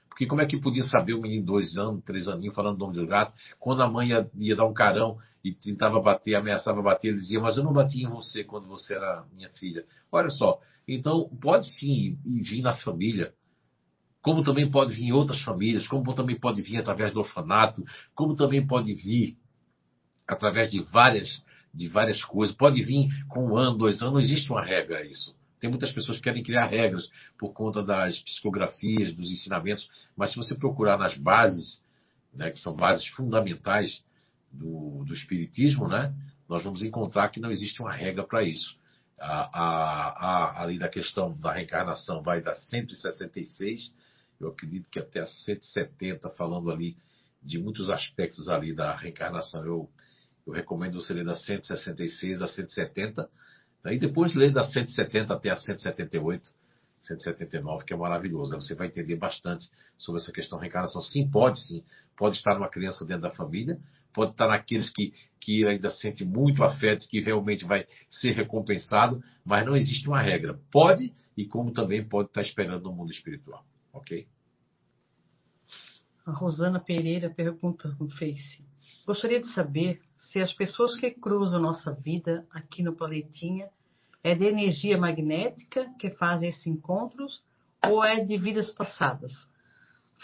Porque como é que podia saber o menino dois anos, três aninhos, falando o nome do gato, quando a mãe ia, ia dar um carão e tentava bater, ameaçava bater, ele dizia, mas eu não bati em você quando você era minha filha. Olha só, então pode sim vir na família, como também pode vir em outras famílias, como também pode vir através do orfanato, como também pode vir através de várias, de várias coisas, pode vir com um ano, dois anos, não existe uma regra isso. Tem muitas pessoas que querem criar regras por conta das psicografias, dos ensinamentos, mas se você procurar nas bases, né, que são bases fundamentais do, do Espiritismo, né, nós vamos encontrar que não existe uma regra para isso. A, a, a, da questão da reencarnação vai da 166, eu acredito que até a 170, falando ali de muitos aspectos ali da reencarnação. Eu, eu recomendo você ler da 166 a 170, né, e depois ler da 170 até a 178 179, que é maravilhoso. Você vai entender bastante sobre essa questão de reencarnação. Sim, pode sim. Pode estar numa criança dentro da família, pode estar naqueles que, que ainda sente muito afeto, que realmente vai ser recompensado, mas não existe uma regra. Pode e como também pode estar esperando no mundo espiritual. Ok? A Rosana Pereira pergunta no Face. Gostaria de saber se as pessoas que cruzam nossa vida aqui no planetinha é de energia magnética que fazem esses encontros ou é de vidas passadas?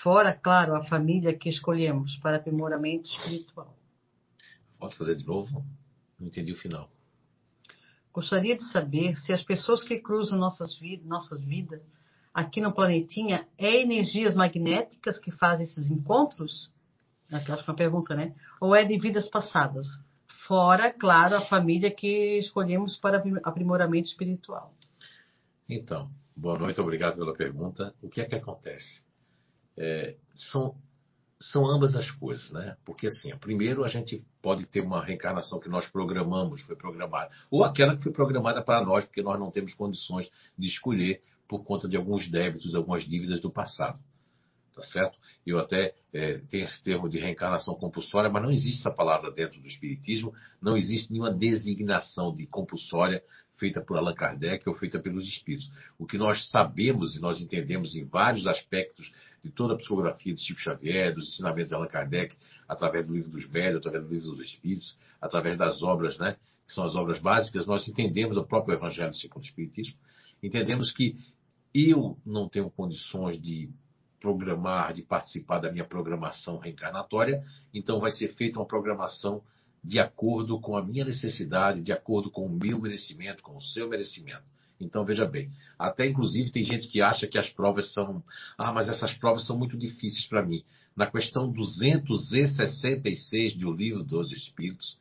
Fora, claro, a família que escolhemos para aprimoramento espiritual. Pode fazer de novo? Não entendi o final. Gostaria de saber se as pessoas que cruzam nossas, vid nossas vidas aqui no planetinha é energias magnéticas que fazem esses encontros? Acho que é uma pergunta, né? Ou é de vidas passadas? Fora, claro, a família que escolhemos para aprimoramento espiritual. Então, boa noite, obrigado pela pergunta. O que é que acontece? É, são, são ambas as coisas, né? Porque assim, primeiro a gente pode ter uma reencarnação que nós programamos, foi programada, ou aquela que foi programada para nós, porque nós não temos condições de escolher por conta de alguns débitos, algumas dívidas do passado tá certo? Eu até é, tenho esse termo de reencarnação compulsória, mas não existe essa palavra dentro do Espiritismo, não existe nenhuma designação de compulsória feita por Allan Kardec ou feita pelos Espíritos. O que nós sabemos e nós entendemos em vários aspectos de toda a psicografia de Chico Xavier, dos ensinamentos de Allan Kardec, através do livro dos velhos, através do livro dos Espíritos, através das obras, né, que são as obras básicas, nós entendemos o próprio Evangelho segundo o Espiritismo, entendemos que eu não tenho condições de programar, de participar da minha programação reencarnatória, então vai ser feita uma programação de acordo com a minha necessidade, de acordo com o meu merecimento, com o seu merecimento. Então veja bem, até inclusive tem gente que acha que as provas são, ah, mas essas provas são muito difíceis para mim. Na questão 266 do livro dos Espíritos,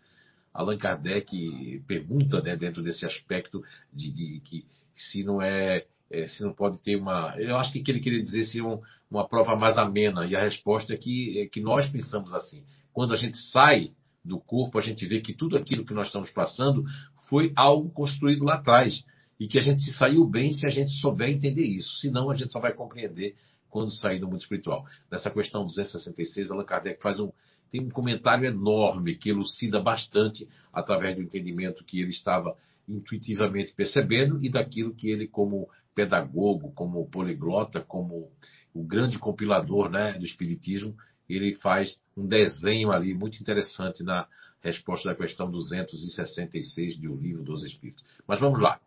Allan Kardec pergunta né, dentro desse aspecto de, de que se não é é, se não pode ter uma. Eu acho que ele queria dizer se um, uma prova mais amena, e a resposta é que, é que nós pensamos assim. Quando a gente sai do corpo, a gente vê que tudo aquilo que nós estamos passando foi algo construído lá atrás. E que a gente se saiu bem se a gente souber entender isso. Senão, a gente só vai compreender quando sair do mundo espiritual. Nessa questão 266, Allan Kardec faz um, tem um comentário enorme que elucida bastante através do entendimento que ele estava intuitivamente percebendo e daquilo que ele, como pedagogo, como poliglota, como o grande compilador né, do Espiritismo, ele faz um desenho ali muito interessante na resposta da questão 266 do Livro dos Espíritos. Mas vamos lá.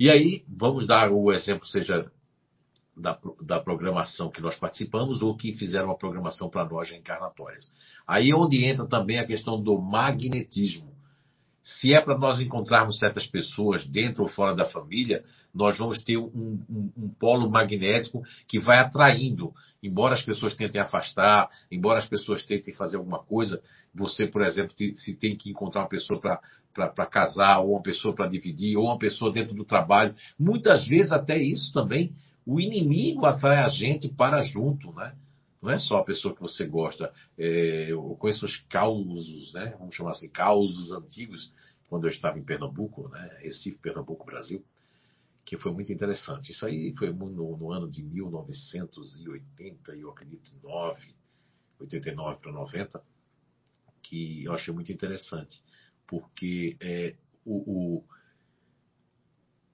E aí, vamos dar o exemplo, seja da, da programação que nós participamos ou que fizeram a programação para nós reencarnatórias. Aí é onde entra também a questão do magnetismo. Se é para nós encontrarmos certas pessoas dentro ou fora da família, nós vamos ter um, um, um, polo magnético que vai atraindo. Embora as pessoas tentem afastar, embora as pessoas tentem fazer alguma coisa, você, por exemplo, se tem que encontrar uma pessoa para casar, ou uma pessoa para dividir, ou uma pessoa dentro do trabalho, muitas vezes até isso também, o inimigo atrai a gente para junto, né? Não é só a pessoa que você gosta. É, eu conheço os causos, né? Vamos chamar assim, causos antigos, quando eu estava em Pernambuco, né? Recife, Pernambuco, Brasil que foi muito interessante. Isso aí foi no, no ano de 1980, eu acredito, 9, 89 para 90, que eu achei muito interessante, porque é, o, o,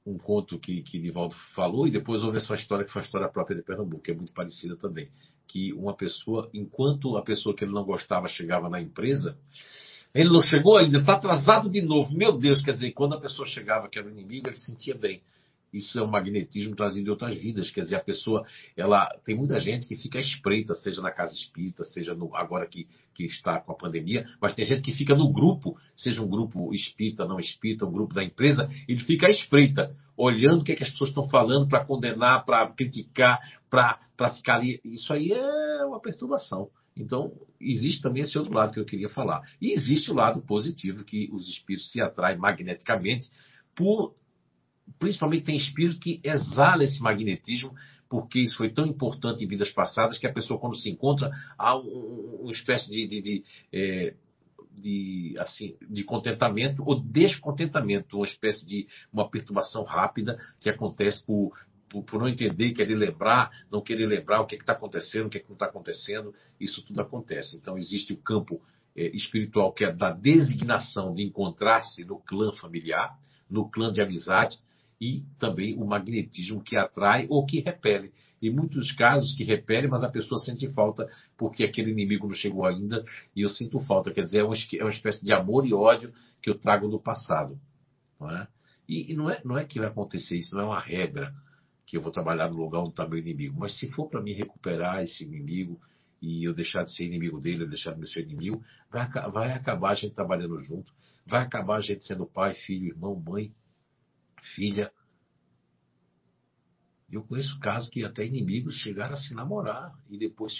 um conto que, que Divaldo falou, e depois houve a sua história, que foi a história própria de Pernambuco, que é muito parecida também. Que uma pessoa, enquanto a pessoa que ele não gostava chegava na empresa, ele não chegou ainda, está atrasado de novo. Meu Deus, quer dizer, quando a pessoa chegava, que era inimigo, ele se sentia bem. Isso é um magnetismo trazido de outras vidas. Quer dizer, a pessoa, ela tem muita gente que fica espreita, seja na casa espírita, seja no, agora que, que está com a pandemia, mas tem gente que fica no grupo, seja um grupo espírita, não espírita, um grupo da empresa, ele fica à espreita, olhando o que, é que as pessoas estão falando para condenar, para criticar, para ficar ali. Isso aí é uma perturbação. Então, existe também esse outro lado que eu queria falar. E existe o lado positivo, que os espíritos se atraem magneticamente por principalmente tem espírito que exala esse magnetismo, porque isso foi tão importante em vidas passadas que a pessoa, quando se encontra, há um, uma espécie de, de, de, é, de, assim, de contentamento ou descontentamento, uma espécie de uma perturbação rápida que acontece por, por, por não entender, querer lembrar, não querer lembrar o que é está acontecendo, o que, é que não está acontecendo, isso tudo acontece. Então, existe o campo é, espiritual que é da designação de encontrar-se no clã familiar, no clã de amizade, e também o magnetismo que atrai ou que repele. Em muitos casos que repele, mas a pessoa sente falta porque aquele inimigo não chegou ainda e eu sinto falta. Quer dizer, é uma, é uma espécie de amor e ódio que eu trago do passado. Não é? E, e não, é, não é que vai acontecer isso, não é uma regra. que eu vou trabalhar no lugar onde está meu inimigo. Mas se for para me recuperar esse inimigo e eu deixar de ser inimigo dele, eu deixar de ser inimigo, vai, vai acabar a gente trabalhando junto, vai acabar a gente sendo pai, filho, irmão, mãe, filha. Eu conheço casos que até inimigos chegaram a se namorar e depois.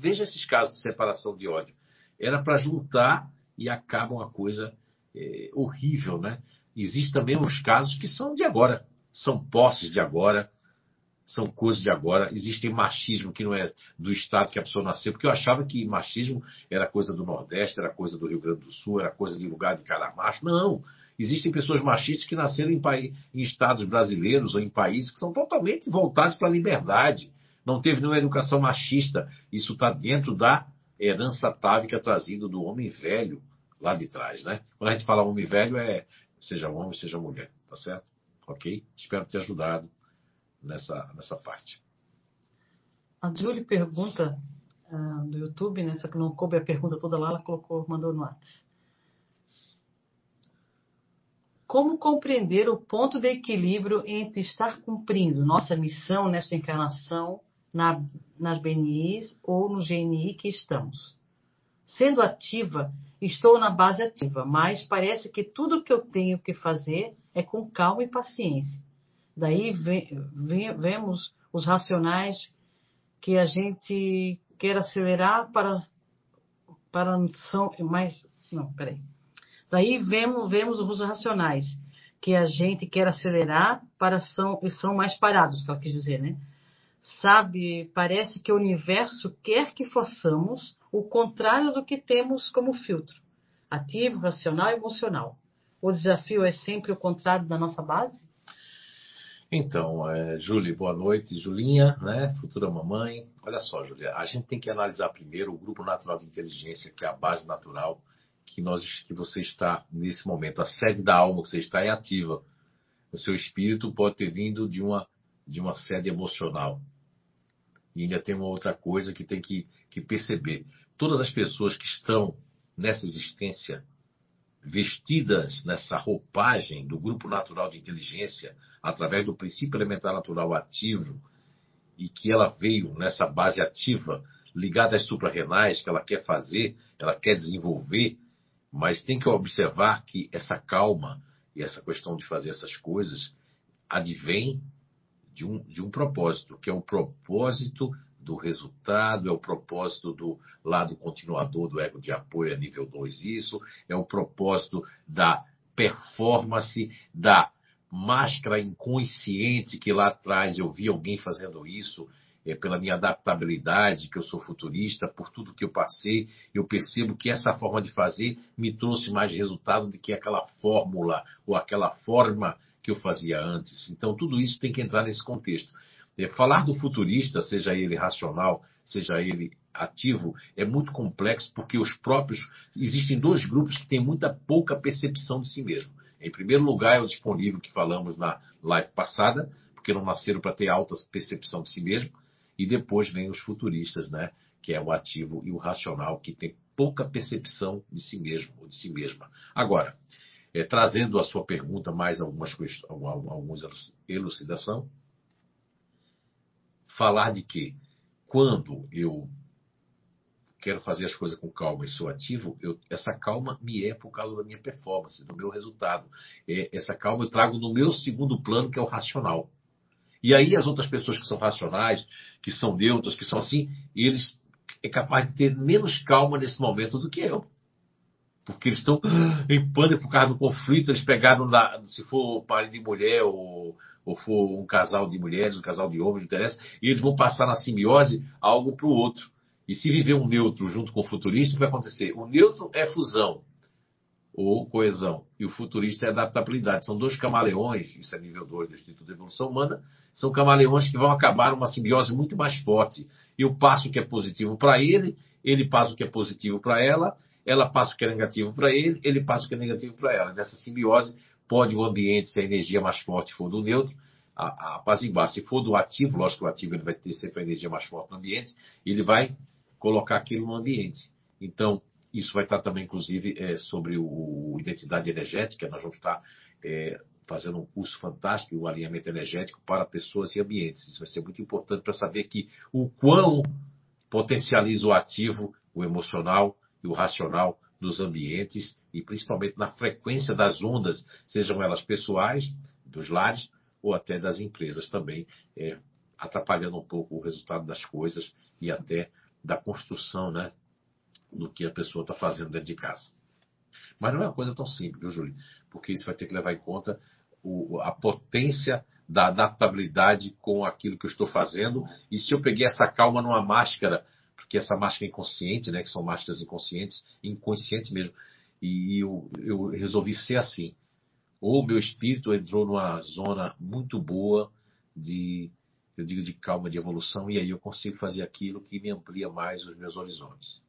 Veja esses casos de separação de ódio. Era para juntar e acaba uma coisa é, horrível, né? Existem também uns casos que são de agora, são posses de agora, são coisas de agora. Existe machismo que não é do estado que a pessoa nasceu, porque eu achava que machismo era coisa do Nordeste, era coisa do Rio Grande do Sul, era coisa de lugar de cara macho. Não. Existem pessoas machistas que nasceram em, em estados brasileiros ou em países que são totalmente voltados para a liberdade. Não teve nenhuma educação machista. Isso está dentro da herança távica trazida do homem velho lá de trás, né? Quando a gente fala homem velho, é seja homem, seja mulher, tá certo? Ok? Espero ter ajudado nessa, nessa parte. A Julie pergunta uh, do YouTube, né? Só que não coube a pergunta toda lá, ela colocou, mandou no WhatsApp. Como compreender o ponto de equilíbrio entre estar cumprindo nossa missão nesta encarnação na, nas BNIs ou no GNI que estamos? Sendo ativa, estou na base ativa, mas parece que tudo que eu tenho que fazer é com calma e paciência. Daí vemos os racionais que a gente quer acelerar para para são mais não, peraí. Daí vemos vemos os racionais que a gente quer acelerar para são são mais parados, que quis dizer, né? Sabe, parece que o universo quer que façamos o contrário do que temos como filtro: ativo, racional e emocional. O desafio é sempre o contrário da nossa base? Então, é, Julie, boa noite. Julinha, né, futura mamãe. Olha só, Julia, a gente tem que analisar primeiro o grupo natural de inteligência, que é a base natural que, nós, que você está nesse momento. A sede da alma que você está é ativa. O seu espírito pode ter vindo de uma, de uma sede emocional. E ainda tem uma outra coisa que tem que, que perceber. Todas as pessoas que estão nessa existência, vestidas nessa roupagem do grupo natural de inteligência, através do princípio elementar natural ativo, e que ela veio nessa base ativa, ligada às suprarrenais, que ela quer fazer, ela quer desenvolver, mas tem que observar que essa calma e essa questão de fazer essas coisas advém de um, de um propósito, que é o propósito do resultado, é o propósito do lado continuador do ego de apoio a nível 2, isso, é o propósito da performance, da máscara inconsciente que lá atrás eu vi alguém fazendo isso, é, pela minha adaptabilidade, que eu sou futurista, por tudo que eu passei, eu percebo que essa forma de fazer me trouxe mais resultado do que aquela fórmula ou aquela forma que eu fazia antes. Então, tudo isso tem que entrar nesse contexto. É, falar do futurista, seja ele racional, seja ele ativo, é muito complexo porque os próprios. Existem dois grupos que têm muita pouca percepção de si mesmo. Em primeiro lugar, é o disponível que falamos na live passada, porque não nasceram para ter alta percepção de si mesmo. E depois vem os futuristas, né? que é o ativo e o racional, que tem pouca percepção de si mesmo ou de si mesma. Agora, é, trazendo a sua pergunta mais algumas algumas elucidação, falar de que quando eu quero fazer as coisas com calma e sou ativo, eu, essa calma me é por causa da minha performance, do meu resultado. É, essa calma eu trago no meu segundo plano, que é o racional. E aí as outras pessoas que são racionais, que são neutras, que são assim, eles é capaz de ter menos calma nesse momento do que eu. Porque eles estão em pânico por causa do conflito, eles pegaram, na, se for marido e mulher ou ou for um casal de mulheres, um casal de homens, não interessa, e eles vão passar na simbiose algo para o outro. E se viver um neutro junto com o futurista, o que vai acontecer? O neutro é fusão ou coesão, e o futurista é adaptabilidade. São dois camaleões, isso é nível 2 do Instituto de Evolução Humana, são camaleões que vão acabar uma simbiose muito mais forte. Eu passo o que é positivo para ele, ele passa o que é positivo para ela, ela passa o que é negativo para ele, ele passa o que é negativo para ela. Nessa simbiose, Pode o ambiente, se a energia mais forte for do neutro, a, apaziguar. Se for do ativo, lógico que o ativo ele vai ter sempre a energia mais forte no ambiente, ele vai colocar aquilo no ambiente. Então, isso vai estar também, inclusive, é, sobre o, identidade energética. Nós vamos estar é, fazendo um curso fantástico, o alinhamento energético para pessoas e ambientes. Isso vai ser muito importante para saber que o quão potencializa o ativo, o emocional e o racional nos ambientes e principalmente na frequência das ondas, sejam elas pessoais, dos lares ou até das empresas também, é, atrapalhando um pouco o resultado das coisas e até da construção né, do que a pessoa está fazendo dentro de casa. Mas não é uma coisa tão simples, viu, Júlio? Porque isso vai ter que levar em conta o, a potência da adaptabilidade com aquilo que eu estou fazendo. E se eu peguei essa calma numa máscara, porque essa máscara é inconsciente, né, que são máscaras inconscientes, inconsciente mesmo, e eu, eu resolvi ser assim. Ou meu espírito entrou numa zona muito boa de, eu digo, de calma, de evolução, e aí eu consigo fazer aquilo que me amplia mais os meus horizontes.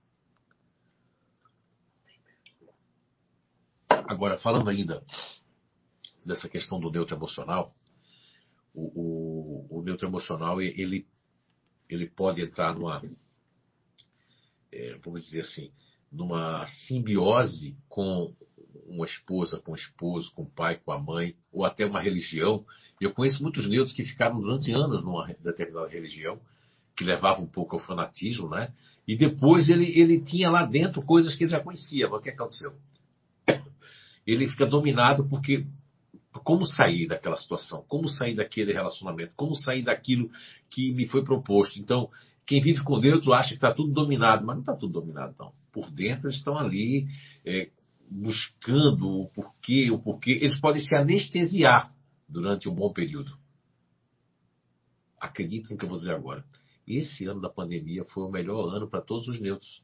Agora, falando ainda dessa questão do neutro emocional, o, o, o neutro emocional ele, ele pode entrar numa, é, vamos dizer assim, numa simbiose com uma esposa, com o esposo, com o pai, com a mãe, ou até uma religião. Eu conheço muitos neutros que ficaram durante anos numa determinada religião, que levava um pouco ao fanatismo, né? E depois ele, ele tinha lá dentro coisas que ele já conhecia. Mas o que aconteceu? Ele fica dominado porque como sair daquela situação, como sair daquele relacionamento, como sair daquilo que me foi proposto. Então, quem vive com neutro acha que está tudo dominado, mas não está tudo dominado, não. Por dentro eles estão ali é, buscando o porquê, o porquê. Eles podem se anestesiar durante um bom período. Acreditem no que eu vou dizer agora. Esse ano da pandemia foi o melhor ano para todos os neutros.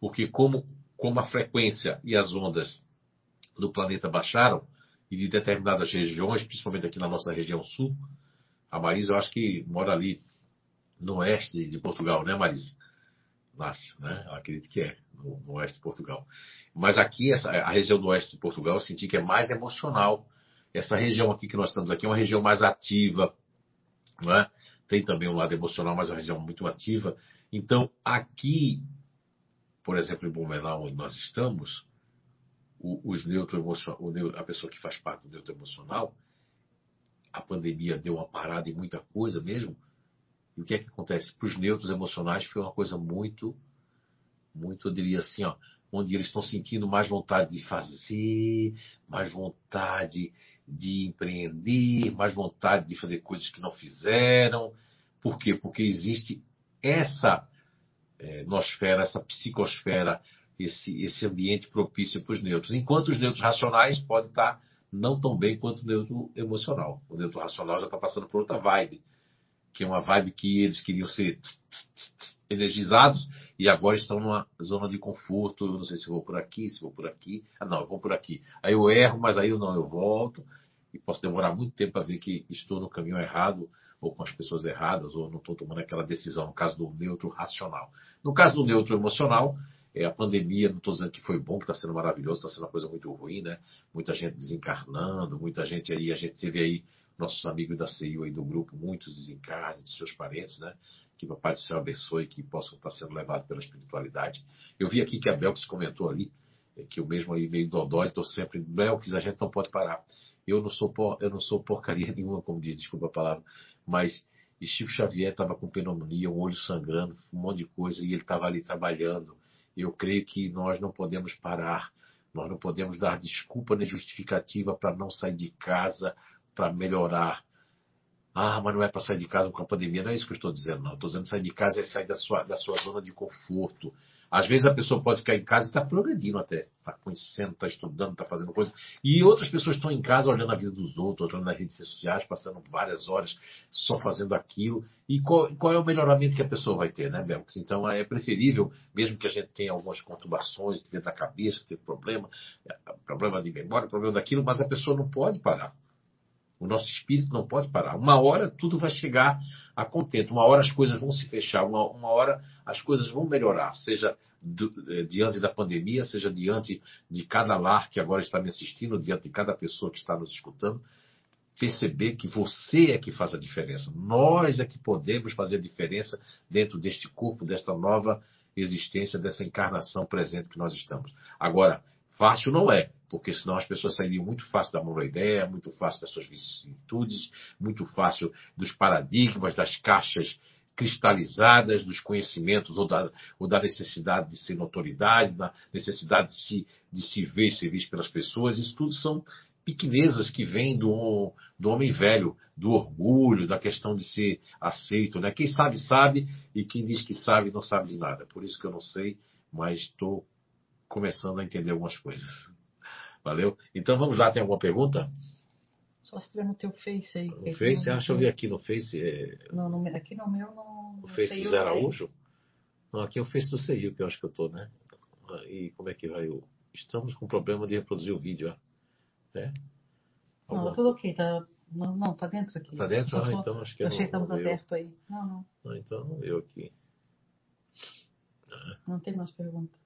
Porque como, como a frequência e as ondas do planeta baixaram, e de determinadas regiões, principalmente aqui na nossa região sul, a Marisa eu acho que mora ali no oeste de Portugal, né, Marisa? Nasce, né? Eu acredito que é, no, no, oeste de Portugal. Mas aqui, essa, a região do oeste de Portugal, eu senti que é mais emocional. Essa região aqui que nós estamos aqui é uma região mais ativa, né? Tem também um lado emocional, mas é uma região muito ativa. Então, aqui, por exemplo, em Blumenau, onde nós estamos, os neutro a pessoa que faz parte do neutro emocional, a pandemia deu uma parada em muita coisa mesmo, e o que é que acontece? Para os neutros emocionais foi uma coisa muito, muito, eu diria assim, ó, onde eles estão sentindo mais vontade de fazer, mais vontade de empreender, mais vontade de fazer coisas que não fizeram. Por quê? Porque existe essa é, nosfera, essa psicosfera, esse, esse ambiente propício para os neutros. Enquanto os neutros racionais podem estar não tão bem quanto o neutro emocional. O neutro racional já está passando por outra vibe que é uma vibe que eles queriam ser energizados e agora estão numa zona de conforto. Eu não sei se vou por aqui, se vou por aqui. Ah, não, eu vou por aqui. Aí eu erro, mas aí eu não, eu volto e posso demorar muito tempo para ver que estou no caminho errado ou com as pessoas erradas ou não estou tomando aquela decisão. No caso do neutro racional. No caso do neutro emocional, é, a pandemia, não estou dizendo que foi bom, que está sendo maravilhoso, está sendo uma coisa muito ruim, né? Muita gente desencarnando, muita gente aí, a gente teve aí nossos amigos da CIU aí do grupo, muitos desencarnes de seus parentes, né? Que o Papai do Céu abençoe que possam estar sendo levados pela espiritualidade. Eu vi aqui que a Belkis comentou ali, é, que eu mesmo aí meio dodói, estou sempre, Belkis, a gente não pode parar. Eu não sou, por, eu não sou porcaria nenhuma, como diz, desculpa a palavra, mas e Chico Xavier estava com pneumonia, um olho sangrando, um monte de coisa, e ele estava ali trabalhando. Eu creio que nós não podemos parar, nós não podemos dar desculpa nem justificativa para não sair de casa, para melhorar. Ah, mas não é para sair de casa com a pandemia. Não é isso que eu estou dizendo, não. Estou dizendo sair de casa é sair da sua, da sua zona de conforto. Às vezes a pessoa pode ficar em casa e está progredindo até. Está conhecendo, está estudando, está fazendo coisas. E outras pessoas estão em casa olhando a vida dos outros, olhando nas redes sociais, passando várias horas só fazendo aquilo. E qual, qual é o melhoramento que a pessoa vai ter, né, Belks? Então é preferível, mesmo que a gente tenha algumas conturbações dentro da cabeça, ter problema, é, problema de memória, problema daquilo, mas a pessoa não pode parar. O nosso espírito não pode parar. Uma hora tudo vai chegar a contento, uma hora as coisas vão se fechar, uma, uma hora as coisas vão melhorar, seja do, eh, diante da pandemia, seja diante de cada lar que agora está me assistindo, diante de cada pessoa que está nos escutando. Perceber que você é que faz a diferença. Nós é que podemos fazer a diferença dentro deste corpo, desta nova existência, dessa encarnação presente que nós estamos. Agora, fácil não é porque senão as pessoas sairiam muito fácil da ideia, muito fácil das suas vicissitudes, muito fácil dos paradigmas, das caixas cristalizadas dos conhecimentos ou da, ou da necessidade de ser notoriedade, da necessidade de se, de se ver e ser visto pelas pessoas. Isso tudo são pequenezas que vêm do, do homem velho, do orgulho, da questão de ser aceito. Né? Quem sabe, sabe, e quem diz que sabe, não sabe de nada. Por isso que eu não sei, mas estou começando a entender algumas coisas. Valeu? Então vamos lá, tem alguma pergunta? Só se tiver no teu Face aí. No Face? Ah, deixa eu ver aqui no Face. É... Não, no, aqui no meu não. O Face do Zé Araújo? Não, aqui é o Face do CEIU que eu acho que eu tô, né? E como é que vai o. Estamos com problema de reproduzir o vídeo, ó. É? Não, tudo ok, tá. Não, não, tá dentro aqui. Tá dentro? Ah, então acho que eu achei que estamos aberto aí. Não, não. Ah, então eu aqui. Ah. Não tem mais pergunta.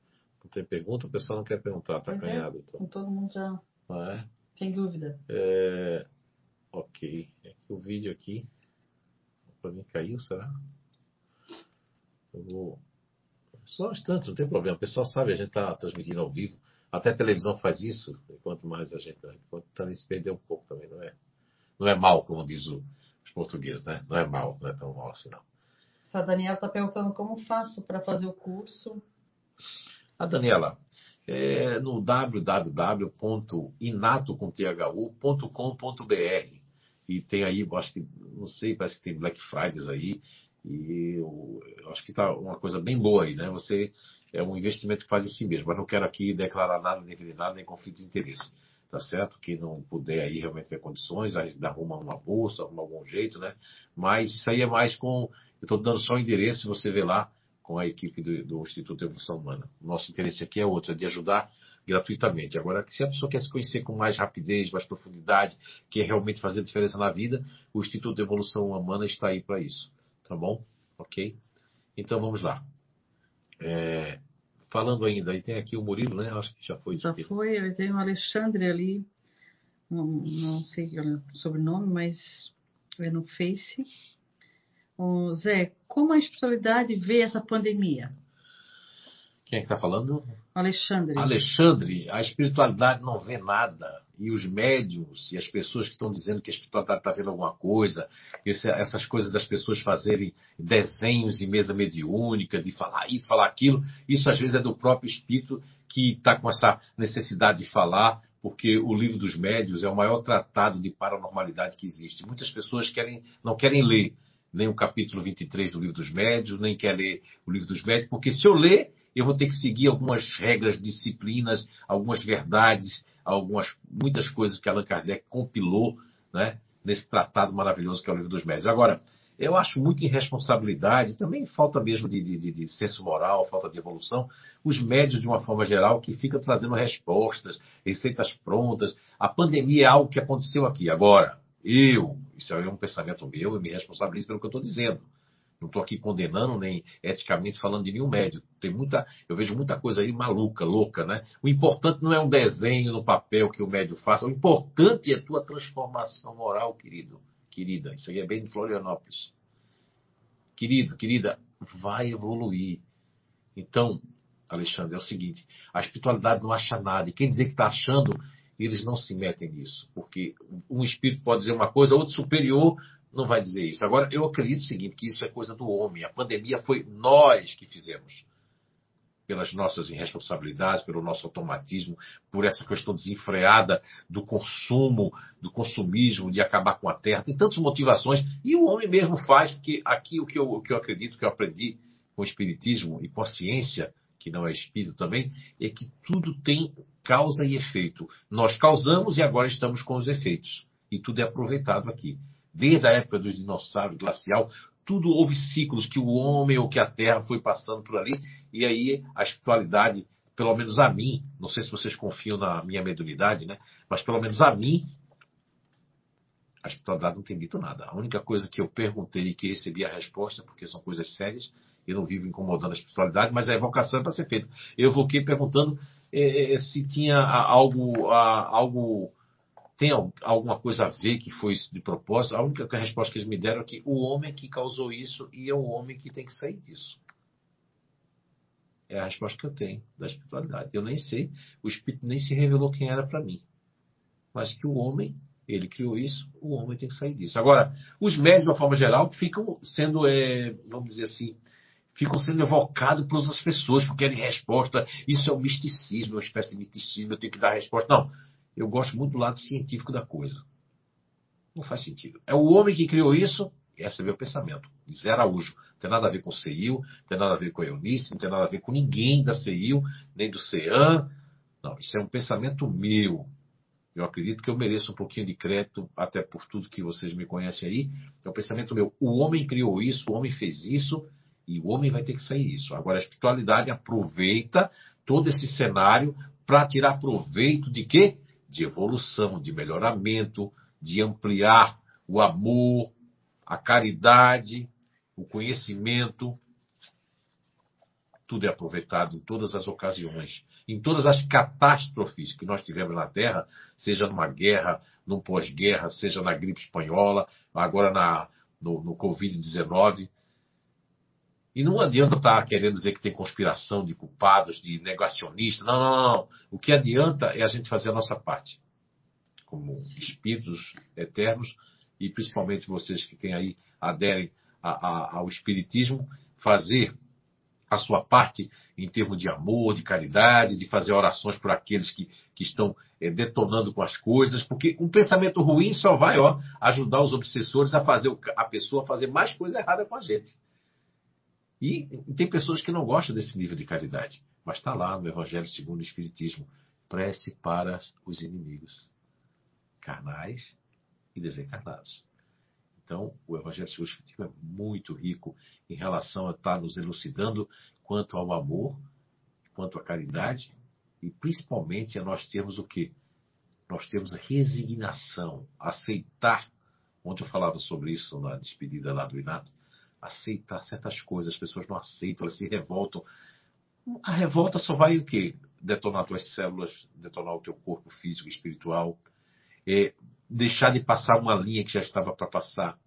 Não tem pergunta? O pessoal não quer perguntar, tá pois é, canhado. É, então. Todo mundo já. Ah, é? Sem dúvida. É... Ok. O vídeo aqui. Para mim caiu, será? Eu vou. Só um instante, não tem problema. O pessoal sabe, a gente está transmitindo ao vivo. Até a televisão faz isso. Enquanto mais a gente. Enquanto também se perder um pouco também, não é? Não é mal, como diz o, os portugueses, né? Não é mal, não é tão mal assim, não. A Daniela está perguntando como faço para fazer o curso. A Daniela, é no www.inato.com.br e tem aí, acho que, não sei, parece que tem Black Fridays aí, e eu, eu acho que está uma coisa bem boa aí, né? Você é um investimento que faz em si mesmo, mas não quero aqui declarar nada, nem vender nada, nem conflito de interesse, tá certo? Que não puder aí realmente ter condições, arruma uma bolsa, arruma algum jeito, né? Mas isso aí é mais com, eu estou dando só o endereço, você vê lá com a equipe do, do Instituto de Evolução Humana. Nosso interesse aqui é outro, é de ajudar gratuitamente. Agora, se a pessoa quer se conhecer com mais rapidez, mais profundidade, quer realmente fazer diferença na vida, o Instituto de Evolução Humana está aí para isso. Tá bom? Ok? Então vamos lá. É, falando ainda, aí tem aqui o Murilo, né? Acho que já foi. Já foi, tem o Alexandre ali, não, não sei o sobrenome, mas é no Face. O Zé, como a espiritualidade vê essa pandemia? Quem é que está falando? Alexandre. Alexandre, a espiritualidade não vê nada. E os médiums e as pessoas que estão dizendo que a espiritualidade está vendo alguma coisa, esse, essas coisas das pessoas fazerem desenhos em mesa mediúnica, de falar isso, falar aquilo, isso às vezes é do próprio espírito que está com essa necessidade de falar, porque o livro dos médios é o maior tratado de paranormalidade que existe. Muitas pessoas querem, não querem ler nem o capítulo 23 do livro dos médios, nem quer ler o livro dos médios, porque se eu ler, eu vou ter que seguir algumas regras, disciplinas, algumas verdades, algumas muitas coisas que Allan Kardec compilou né, nesse tratado maravilhoso que é o livro dos médios. Agora, eu acho muita irresponsabilidade, também falta mesmo de, de, de, senso moral, falta de evolução, os médios, de uma forma geral, que ficam trazendo respostas, receitas prontas. A pandemia é algo que aconteceu aqui. Agora, eu, isso é um pensamento meu, eu me responsabilizo pelo que eu estou dizendo. Não estou aqui condenando nem eticamente falando de nenhum médio. Tem muita, eu vejo muita coisa aí maluca, louca, né? O importante não é um desenho no papel que o médio faça. O importante é a tua transformação moral, querido, querida. Isso aí é bem de Florianópolis. Querido, querida, vai evoluir. Então, Alexandre, é o seguinte: a espiritualidade não acha nada. E quem dizer que está achando, eles não se metem nisso. Porque um espírito pode dizer uma coisa, outro superior não vai dizer isso. Agora, eu acredito o seguinte, que isso é coisa do homem. A pandemia foi nós que fizemos. Pelas nossas irresponsabilidades, pelo nosso automatismo, por essa questão desenfreada do consumo, do consumismo, de acabar com a terra. Tem tantas motivações. E o homem mesmo faz, porque aqui o que eu, o que eu acredito, que eu aprendi com o Espiritismo e com a ciência, que não é espírito também, é que tudo tem causa e efeito. Nós causamos e agora estamos com os efeitos. E tudo é aproveitado aqui desde a época dos dinossauros glacial, tudo houve ciclos que o homem ou que a Terra foi passando por ali, e aí a espiritualidade, pelo menos a mim, não sei se vocês confiam na minha mediunidade, né? Mas pelo menos a mim, a espiritualidade não tem dito nada. A única coisa que eu perguntei e que recebi a resposta, porque são coisas sérias, eu não vivo incomodando a espiritualidade, mas a evocação é para ser feita. Eu evoquei perguntando se tinha algo, algo tem alguma coisa a ver que foi isso de propósito? A única resposta que eles me deram é que o homem que causou isso e é o homem que tem que sair disso. É a resposta que eu tenho da espiritualidade. Eu nem sei, o Espírito nem se revelou quem era para mim. Mas que o homem, ele criou isso, o homem tem que sair disso. Agora, os médios, de uma forma geral, ficam sendo, é, vamos dizer assim, ficam sendo evocados por outras pessoas, porque querem resposta. Isso é o misticismo, é uma espécie de misticismo, eu tenho que dar resposta. Não, eu gosto muito do lado científico da coisa. Não faz sentido. É o homem que criou isso, esse é meu pensamento. Zé Araújo. Não tem nada a ver com o CEIU, não tem nada a ver com a Eunice, não tem nada a ver com ninguém da CEIU, nem do CEAM. Não, isso é um pensamento meu. Eu acredito que eu mereço um pouquinho de crédito, até por tudo que vocês me conhecem aí. É um pensamento meu. O homem criou isso, o homem fez isso, e o homem vai ter que sair isso. Agora, a espiritualidade aproveita todo esse cenário para tirar proveito de quê? De evolução, de melhoramento, de ampliar o amor, a caridade, o conhecimento, tudo é aproveitado em todas as ocasiões. Em todas as catástrofes que nós tivemos na Terra, seja numa guerra, num pós-guerra, seja na gripe espanhola, agora na, no, no Covid-19. E não adianta estar querendo dizer que tem conspiração de culpados, de negacionistas. Não, não, não. O que adianta é a gente fazer a nossa parte. Como espíritos eternos, e principalmente vocês que têm aí, aderem a, a, ao Espiritismo, fazer a sua parte em termos de amor, de caridade, de fazer orações por aqueles que, que estão é, detonando com as coisas, porque um pensamento ruim só vai ó, ajudar os obsessores a fazer a pessoa fazer mais coisa errada com a gente. E tem pessoas que não gostam desse nível de caridade, mas está lá no Evangelho segundo o Espiritismo: prece para os inimigos carnais e desencarnados. Então, o Evangelho segundo o Espiritismo é muito rico em relação a estar nos elucidando quanto ao amor, quanto à caridade e principalmente a nós termos o quê? Nós temos a resignação, aceitar. Ontem eu falava sobre isso na despedida lá do Inato. Aceitar certas coisas, as pessoas não aceitam, elas se revoltam. A revolta só vai o quê? Detonar tuas células, detonar o teu corpo físico espiritual, é, deixar de passar uma linha que já estava para passar.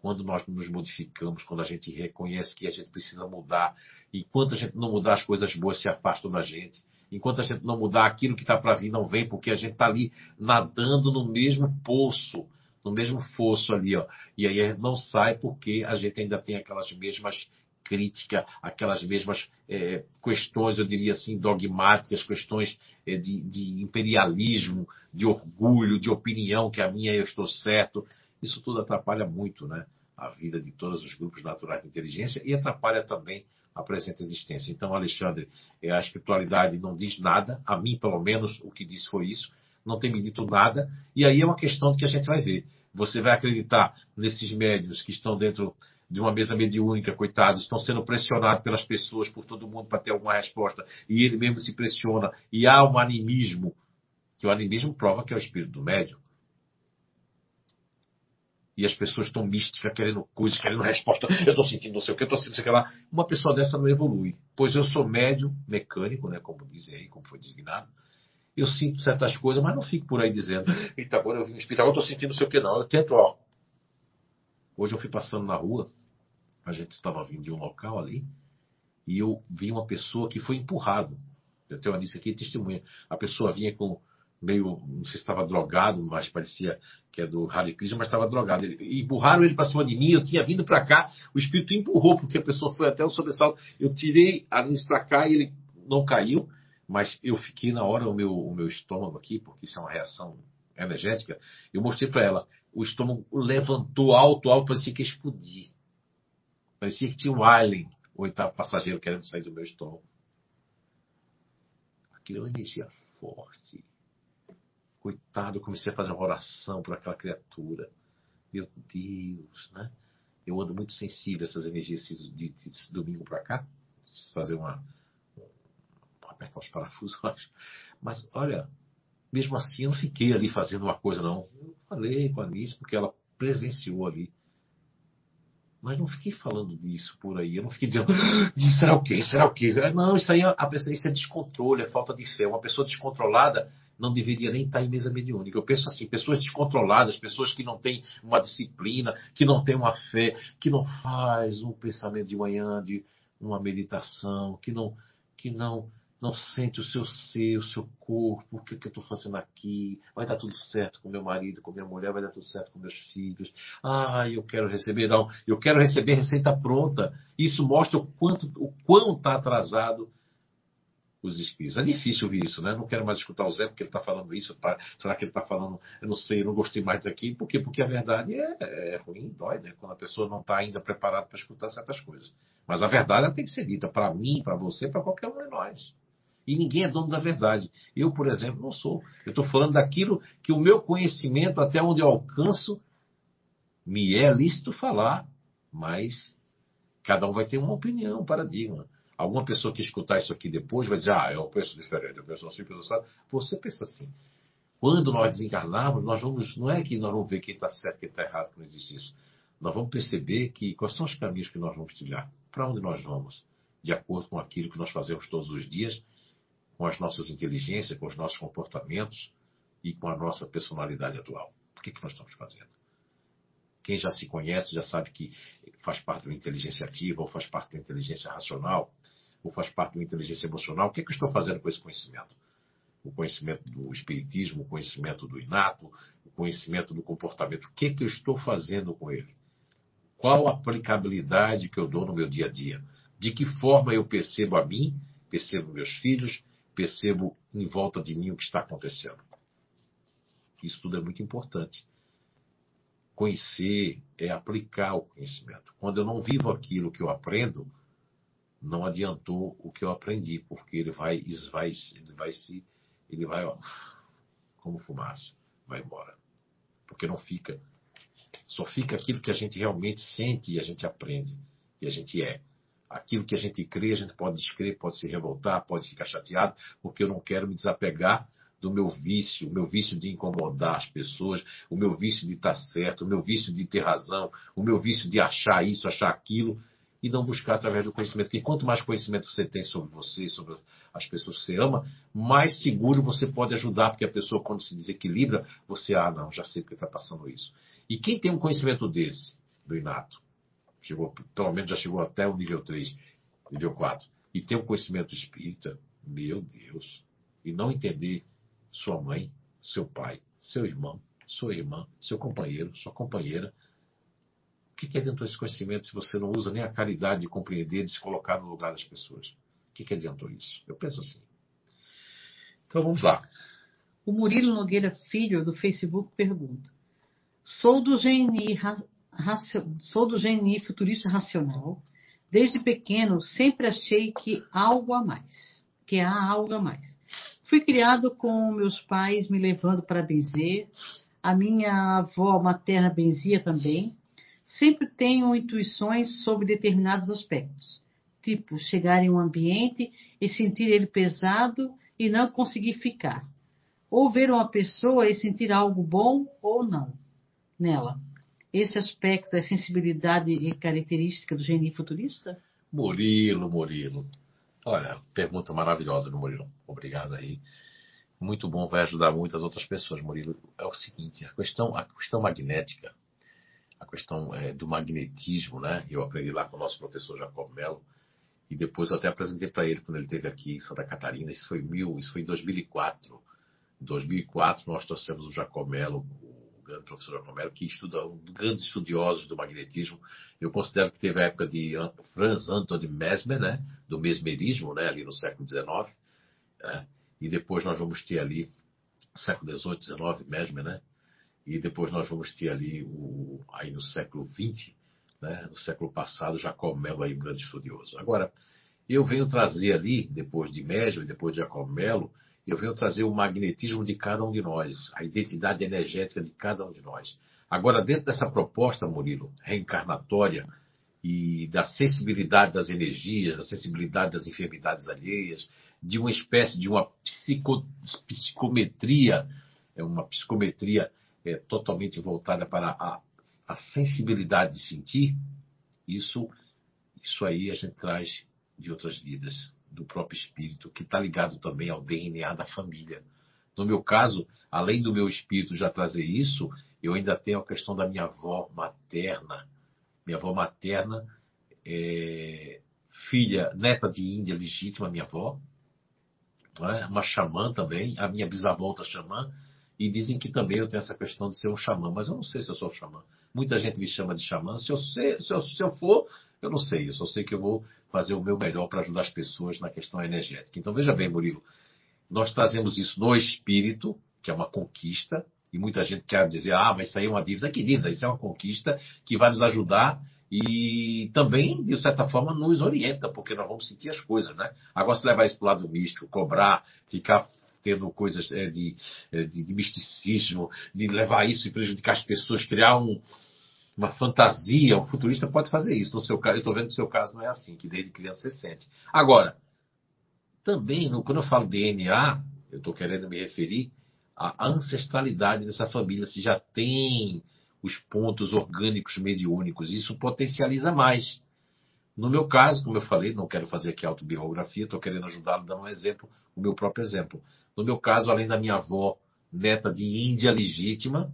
Quando nós nos modificamos, quando a gente reconhece que a gente precisa mudar, enquanto a gente não mudar, as coisas boas se afastam da gente. Enquanto a gente não mudar, aquilo que está para vir não vem, porque a gente está ali nadando no mesmo poço, no mesmo fosso ali, ó. E aí não sai porque a gente ainda tem aquelas mesmas crítica, aquelas mesmas é, questões, eu diria assim, dogmáticas, questões é, de, de, imperialismo, de orgulho, de opinião, que a minha eu estou certo. Isso tudo atrapalha muito né, a vida de todos os grupos naturais de inteligência e atrapalha também a presente existência. Então, Alexandre, é, a espiritualidade não diz nada, a mim, pelo menos, o que disse foi isso, não tem me dito nada, e aí é uma questão de que a gente vai ver. Você vai acreditar nesses médios que estão dentro de uma mesa mediúnica, coitados, estão sendo pressionados pelas pessoas, por todo mundo para ter alguma resposta, e ele mesmo se pressiona, e há um animismo, que o animismo prova que é o espírito do médium. E as pessoas estão místicas, querendo coisas, querendo resposta. Eu estou sentindo não sei o que, eu estou sentindo não sei o que lá. Uma pessoa dessa não evolui. Pois eu sou médium, mecânico, né, como dizem aí, como foi designado. Eu sinto certas coisas, mas não fico por aí dizendo, eita, agora eu vim no hospital, eu estou sentindo não sei o que não. Eu tento, ó. Hoje eu fui passando na rua, a gente estava vindo de um local ali e eu vi uma pessoa que foi empurrado. Eu tenho lista aqui, testemunha. A pessoa vinha com meio, não sei se estava drogado, mas parecia que é do Hare Krishna, mas estava drogado. E empurraram ele para cima de mim, eu tinha vindo para cá, o espírito empurrou, porque a pessoa foi até o sobressalto. Eu tirei a lista para cá e ele não caiu, mas eu fiquei na hora o meu, o meu estômago aqui, porque isso é uma reação energética. Eu mostrei para ela, o estômago levantou alto, alto, parecia que ia explodir. Parecia que tinha um alien, o oitavo passageiro querendo sair do meu estômago. Aquilo é uma energia forte. Coitado, eu comecei a fazer uma oração por aquela criatura. Meu Deus, né? Eu ando muito sensível a essas energias de, de, de domingo para cá. Fazer uma. Os parafusos. Mas, olha, mesmo assim eu não fiquei ali fazendo uma coisa, não. Eu falei com a Alice porque ela presenciou ali mas não fiquei falando disso por aí. Eu não fiquei dizendo, ah, será o quê? Será o quê? Não, isso aí é, a pessoa, isso é descontrole, é falta de fé. Uma pessoa descontrolada não deveria nem estar em mesa mediúnica. Eu penso assim, pessoas descontroladas, pessoas que não têm uma disciplina, que não têm uma fé, que não faz um pensamento de manhã, de uma meditação, que não, que não, não sente o seu ser, o seu corpo, o que, que eu estou fazendo aqui, vai dar tudo certo com meu marido, com minha mulher, vai dar tudo certo com meus filhos. Ah, eu quero receber, não, eu quero receber receita pronta. Isso mostra o quanto, o quão está atrasado os espíritos. É difícil ouvir isso, né? Não quero mais escutar o Zé porque ele está falando isso. Tá? Será que ele está falando, eu não sei, eu não gostei mais daqui. Por quê? Porque a verdade é, é ruim, dói, né? Quando a pessoa não está ainda preparada para escutar certas coisas. Mas a verdade ela tem que ser dita para mim, para você, para qualquer um de nós. E ninguém é dono da verdade. Eu, por exemplo, não sou. Eu estou falando daquilo que o meu conhecimento, até onde eu alcanço, me é lícito falar, mas cada um vai ter uma opinião, um paradigma. Alguma pessoa que escutar isso aqui depois vai dizer, ah, eu penso diferente, eu penso assim, eu penso assim. Você pensa assim. Quando nós desencarnarmos, nós vamos, não é que nós vamos ver quem está certo, quem está errado, que não existe isso. Nós vamos perceber que quais são os caminhos que nós vamos trilhar, para onde nós vamos, de acordo com aquilo que nós fazemos todos os dias, com as nossas inteligências, com os nossos comportamentos e com a nossa personalidade atual. O que, que nós estamos fazendo? Quem já se conhece já sabe que faz parte da inteligência ativa, ou faz parte da inteligência racional, ou faz parte da inteligência emocional. O que, é que eu estou fazendo com esse conhecimento? O conhecimento do espiritismo, o conhecimento do inato, o conhecimento do comportamento. O que, é que eu estou fazendo com ele? Qual a aplicabilidade que eu dou no meu dia a dia? De que forma eu percebo a mim, percebo meus filhos, percebo em volta de mim o que está acontecendo? Isso tudo é muito importante. Conhecer é aplicar o conhecimento. Quando eu não vivo aquilo que eu aprendo, não adiantou o que eu aprendi, porque ele vai, vai, ele vai se, ele vai, ó, como fumaça, vai embora. Porque não fica, só fica aquilo que a gente realmente sente e a gente aprende e a gente é. Aquilo que a gente crê, a gente pode descrer, pode se revoltar, pode ficar chateado, porque eu não quero me desapegar do meu vício, o meu vício de incomodar as pessoas, o meu vício de estar certo, o meu vício de ter razão, o meu vício de achar isso, achar aquilo, e não buscar através do conhecimento. Porque quanto mais conhecimento você tem sobre você, sobre as pessoas que você ama, mais seguro você pode ajudar, porque a pessoa, quando se desequilibra, você, ah, não, já sei porque está passando isso. E quem tem um conhecimento desse, do inato, chegou, pelo menos já chegou até o nível 3, nível 4, e tem um conhecimento espírita, meu Deus, e não entender sua mãe, seu pai, seu irmão, sua irmã, seu companheiro, sua companheira. O que adiantou esse conhecimento se você não usa nem a caridade de compreender, de se colocar no lugar das pessoas? O que adiantou isso? Eu penso assim. Então vamos lá. O Murilo Nogueira Filho, do Facebook, pergunta: Sou do GNI, sou do GNI futurista racional. Desde pequeno sempre achei que algo a mais, que há algo a mais. Fui criado com meus pais me levando para benzer. A minha avó materna benzia também. Sempre tenho intuições sobre determinados aspectos, tipo chegar em um ambiente e sentir ele pesado e não conseguir ficar. Ou ver uma pessoa e sentir algo bom ou não nela. Esse aspecto é sensibilidade e característica do gênio futurista? Murilo, Murilo. Olha, pergunta maravilhosa do Murilo. Obrigado aí. Muito bom, vai ajudar muitas outras pessoas, Murilo. É o seguinte, a questão, a questão magnética, a questão é, do magnetismo, né? Eu aprendi lá com o nosso professor Jacob Mello e depois eu até apresentei para ele quando ele esteve aqui em Santa Catarina. Isso foi mil, isso foi em 2004. Em 2004 nós trouxemos o Jacob Mello, professor Jacob Mello, que estuda um dos grandes estudiosos do magnetismo. Eu considero que teve a época de Franz Anthony Mesmer, né? Do mesmerismo, né? Ali no século XIX. Né? E depois nós vamos ter ali, século XVIII, XIX, Mesmer, né? E depois nós vamos ter ali, o, aí no século XX, né? no século passado, Jacob Mello aí, um grande estudioso. Agora, eu venho trazer ali, depois de Mesmer, depois de Jacob Mello, eu venho trazer o magnetismo de cada um de nós, a identidade energética de cada um de nós. Agora, dentro dessa proposta, Murilo, reencarnatória, e da sensibilidade das energias, da sensibilidade das enfermidades alheias, de uma espécie de uma psico, psicometria, é uma psicometria é, totalmente voltada para a, a sensibilidade de sentir, isso, isso aí a gente traz de outras vidas, do próprio espírito, que está ligado também ao DNA da família. No meu caso, além do meu espírito já trazer isso, eu ainda tenho a questão da minha avó materna. Minha avó materna é, filha, neta de Índia legítima, minha avó, é? uma xamã também, a minha bisavó outra xamã, e dizem que também eu tenho essa questão de ser um xamã, mas eu não sei se eu sou xamã. Muita gente me chama de xamã. Se eu, sei, se eu, se eu for, eu não sei. Eu só sei que eu vou fazer o meu melhor para ajudar as pessoas na questão energética. Então veja bem, Murilo, nós trazemos isso no espírito, que é uma conquista, e muita gente quer dizer, ah, mas isso aí é uma dívida. Que dívida? Isso é uma conquista que vai nos ajudar e também, de certa forma, nos orienta, porque nós vamos sentir as coisas, né? Agora, se levar isso para o lado místico, cobrar, ficar tendo coisas é, de, é, de, de, misticismo, de levar isso e prejudicar as pessoas, criar um, uma fantasia, um futurista pode fazer isso. No seu caso, eu estou vendo que no seu caso não é assim, que desde criança você sente. Agora, também, quando eu falo DNA, eu estou querendo me referir à ancestralidade dessa família, se já tem os pontos orgânicos mediúnicos. Isso potencializa mais. No meu caso, como eu falei, não quero fazer aqui autobiografia, estou querendo ajudá-lo dando um exemplo, o meu próprio exemplo. No meu caso, além da minha avó, neta de Índia legítima,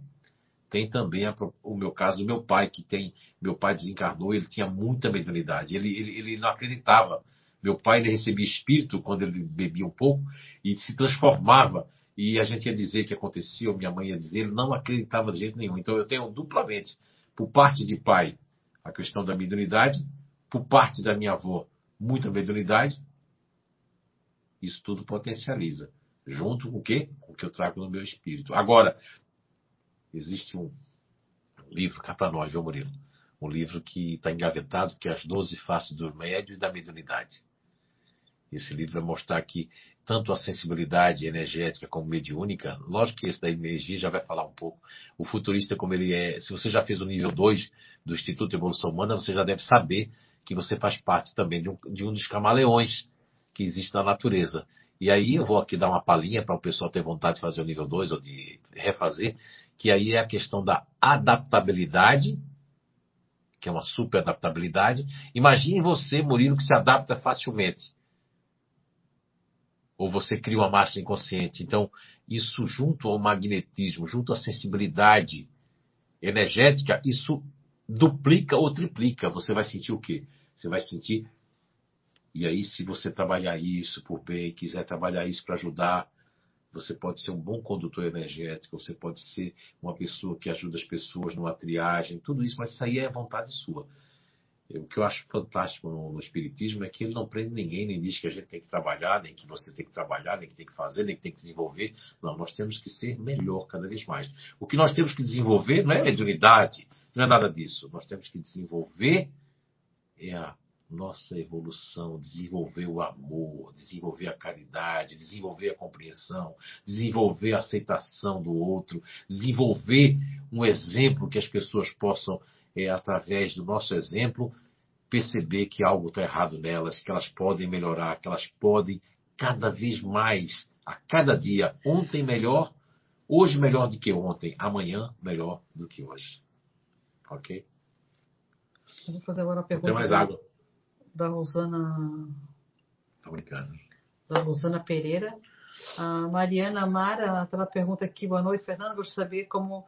tem também a, o meu caso do meu pai, que tem. Meu pai desencarnou, ele tinha muita mediunidade. Ele, ele, ele não acreditava. Meu pai ele recebia espírito quando ele bebia um pouco e se transformava e a gente ia dizer que acontecia, ou minha mãe ia dizer, ele não acreditava de jeito nenhum. Então eu tenho duplamente, por parte de pai, a questão da mediunidade, por parte da minha avó, muita mediunidade. Isso tudo potencializa. Junto com o quê? Com o que eu trago no meu espírito. Agora, existe um livro cá para nós, viu, Murilo? Um livro que está engavetado, que é As Doze Faces do Médio e da Mediunidade. Esse livro vai mostrar que tanto a sensibilidade energética como mediúnica, lógico que esse da energia já vai falar um pouco. O futurista, como ele é, se você já fez o nível 2 do Instituto de Evolução Humana, você já deve saber que você faz parte também de um, de um dos camaleões que existe na natureza. E aí eu vou aqui dar uma palhinha para o pessoal ter vontade de fazer o nível 2 ou de refazer, que aí é a questão da adaptabilidade, que é uma super adaptabilidade. Imagine você, Murilo, que se adapta facilmente ou você cria uma máscara inconsciente. Então, isso junto ao magnetismo, junto à sensibilidade energética, isso duplica ou triplica. Você vai sentir o quê? Você vai sentir. E aí, se você trabalhar isso por bem, quiser trabalhar isso para ajudar, você pode ser um bom condutor energético, você pode ser uma pessoa que ajuda as pessoas numa triagem, tudo isso, mas isso aí é vontade sua. O que eu acho fantástico no, no, Espiritismo é que ele não prende ninguém, nem diz que a gente tem que trabalhar, nem que você tem que trabalhar, nem que tem que fazer, nem que tem que desenvolver. Não, nós temos que ser melhor cada vez mais. O que nós temos que desenvolver não é mediunidade, não é nada disso. Nós temos que desenvolver é a nossa evolução, desenvolver o amor, desenvolver a caridade, desenvolver a compreensão, desenvolver a aceitação do outro, desenvolver um exemplo que as pessoas possam é, através do nosso exemplo, perceber que algo está errado nelas, que elas podem melhorar, que elas podem cada vez mais, a cada dia, ontem melhor, hoje melhor do que ontem, amanhã melhor do que hoje. Ok? Eu vou fazer agora a pergunta. Tem mais água. Da Rosana. Tá brincando. Da Rosana Pereira. A Mariana Amara, ela pergunta aqui, boa noite, Fernando. Gostaria de saber como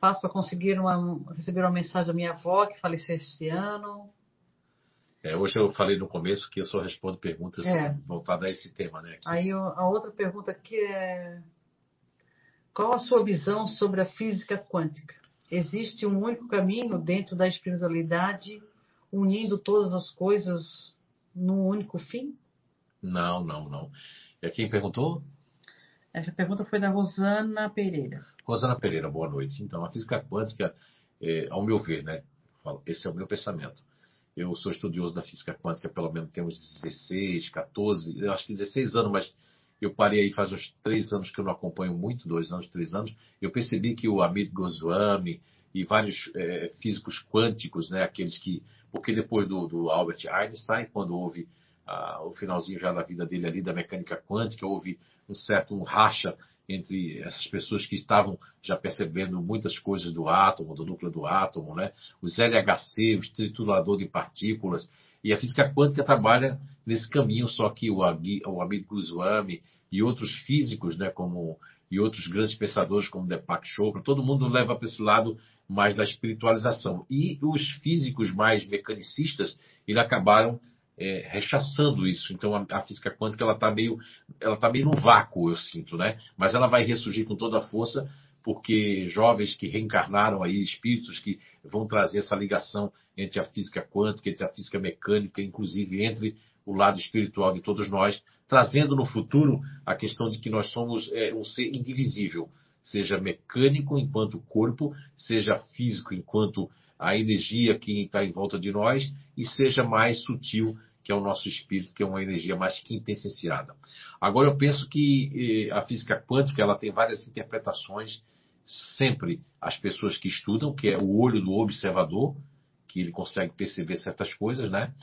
faço para conseguir uma, receber uma mensagem da minha avó que faleceu esse ano? É, hoje eu falei no começo que eu só respondo perguntas é. voltadas a esse tema, né? Aqui. Aí a outra pergunta aqui é qual a sua visão sobre a física quântica? Existe um único caminho dentro da espiritualidade unindo todas as coisas num único fim? Não, não, não. É quem perguntou? Essa pergunta foi da Rosana Pereira. Rosana Pereira, boa noite. Então, a física quântica, é, ao meu ver, né? Esse é o meu pensamento. Eu sou estudioso da física quântica, pelo menos tem uns 16, 14, eu acho que 16 anos, mas eu parei aí faz uns três anos que eu não acompanho muito, dois anos, três anos. Eu percebi que o Amit Goswami e vários é, físicos quânticos, né, aqueles que. Porque depois do, do Albert Einstein, quando houve ah, o finalzinho já da vida dele ali da mecânica quântica, houve um certo um racha entre essas pessoas que estavam já percebendo muitas coisas do átomo, do núcleo do átomo, né? Os LHC, o triturador de partículas, e a física quântica trabalha nesse caminho, só que o, o Amit Goswami e outros físicos, né, como e outros grandes pensadores como Deepak Chopra, todo mundo leva para esse lado mais da espiritualização. E os físicos mais mecanicistas, eles acabaram é, rechaçando isso. Então a, a física quântica ela está meio, ela tá meio no vácuo, eu sinto, né? Mas ela vai ressurgir com toda a força porque jovens que reencarnaram aí, espíritos que vão trazer essa ligação entre a física quântica, entre a física mecânica, inclusive entre o lado espiritual de todos nós, trazendo no futuro a questão de que nós somos é, um ser indivisível, seja mecânico enquanto corpo, seja físico enquanto a energia que está em volta de nós, e seja mais sutil, que é o nosso espírito, que é uma energia mais quintessenciada. Agora, eu penso que eh, a física quântica ela tem várias interpretações, sempre as pessoas que estudam, que é o olho do observador, que ele consegue perceber certas coisas, né?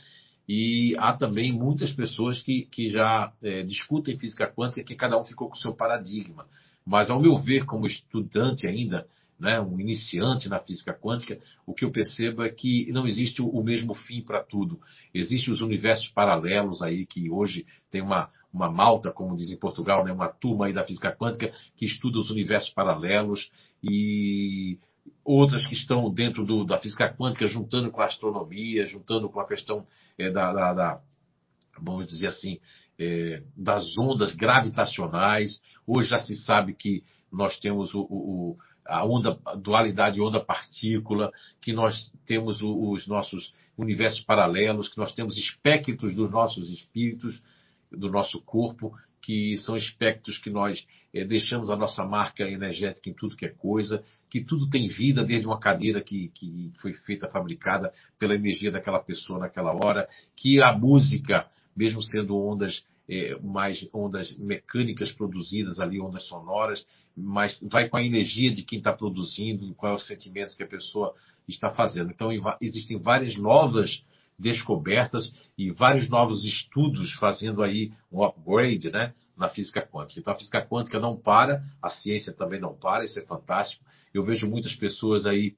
E há também muitas pessoas que, que já é, discutem física quântica, que cada um ficou com o seu paradigma. Mas, ao meu ver, como estudante ainda, né, um iniciante na física quântica, o que eu percebo é que não existe o mesmo fim para tudo. Existem os universos paralelos aí, que hoje tem uma, uma malta, como diz em Portugal, né, uma turma aí da física quântica que estuda os universos paralelos e outras que estão dentro do, da física quântica, juntando com a astronomia, juntando com a questão é, da, da, da, vamos dizer assim, é, das ondas gravitacionais. Hoje já se sabe que nós temos o, o, a onda, a dualidade onda-partícula, que nós temos os nossos universos paralelos, que nós temos espectros dos nossos espíritos, do nosso corpo, que são espectros que nós é, deixamos a nossa marca energética em tudo que é coisa, que tudo tem vida, desde uma cadeira que, que foi feita, fabricada pela energia daquela pessoa naquela hora, que a música, mesmo sendo ondas é, mais ondas mecânicas produzidas ali, ondas sonoras, mas vai com a energia de quem está produzindo, qual é o sentimento que a pessoa está fazendo. Então, existem várias novas descobertas e vários novos estudos fazendo aí um upgrade né, na física quântica. Então a física quântica não para, a ciência também não para, isso é fantástico. Eu vejo muitas pessoas aí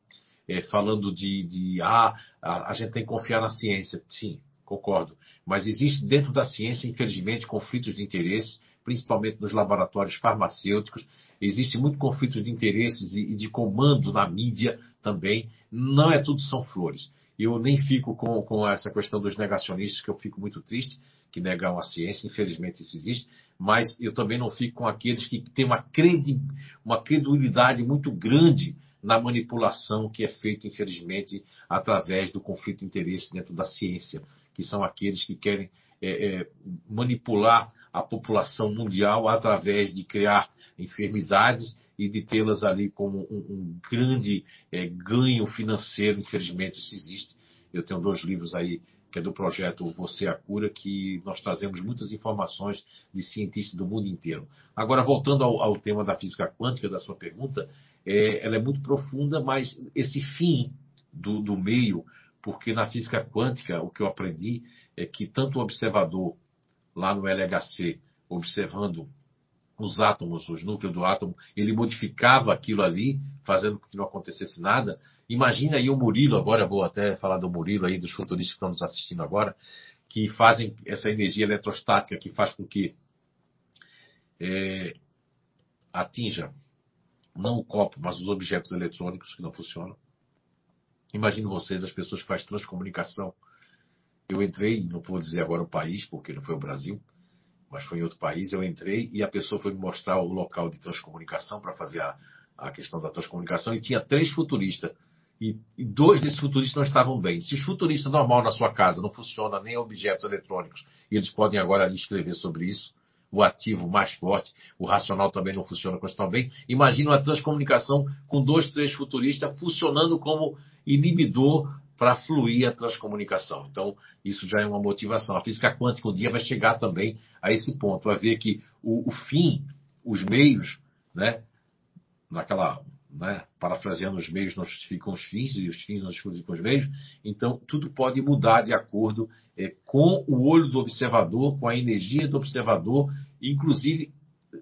é, falando de, de ah, a, a gente tem que confiar na ciência. Sim, concordo. Mas existe dentro da ciência, infelizmente, conflitos de interesse, principalmente nos laboratórios farmacêuticos. Existe muito conflito de interesses e, de comando na mídia também. Não é tudo são flores. Eu nem fico com, com essa questão dos negacionistas, que eu fico muito triste, que negam a ciência, infelizmente isso existe, mas eu também não fico com aqueles que têm uma, credi, uma credulidade muito grande na manipulação que é feita, infelizmente, através do conflito de interesse dentro da ciência, que são aqueles que querem é, é, manipular a população mundial através de criar enfermidades e de tê-las ali como um, um grande é, ganho financeiro. Infelizmente, isso existe. Eu tenho dois livros aí, que é do projeto Você a Cura, que nós trazemos muitas informações de cientistas do mundo inteiro. Agora, voltando ao, ao tema da física quântica, da sua pergunta, é, ela é muito profunda, mas esse fim do, do meio, porque na física quântica, o que eu aprendi é que tanto o observador lá no LHC, observando os átomos, os núcleos do átomo, ele modificava aquilo ali, fazendo com que não acontecesse nada. Imagina aí o Murilo, agora vou até falar do Murilo aí, dos futuristas que estão nos assistindo agora, que fazem essa energia eletrostática que faz com que é, atinja não o copo, mas os objetos eletrônicos que não funcionam. Imagine vocês, as pessoas que fazem transcomunicação. Eu entrei, não vou dizer agora o país, porque não foi o Brasil, mas foi em outro país. Eu entrei e a pessoa foi me mostrar o local de transcomunicação para fazer a, a questão da transcomunicação e tinha três futuristas. E, e, dois desses futuristas não estavam bem. Se os futuristas normal na sua casa não funciona nem objetos eletrônicos, e eles podem agora escrever sobre isso, o ativo mais forte, o racional também não funciona quando estão bem. Imagina uma transcomunicação com dois, três futuristas funcionando como inibidor para fluir a transcomunicação. Então, isso já é uma motivação. A física quântica um dia vai chegar também a esse ponto, vai ver que o, o fim, os meios, né, naquela, né, parafraseando os meios não justificam os fins e os fins não justificam os meios. Então, tudo pode mudar de acordo é, com o olho do observador, com a energia do observador, inclusive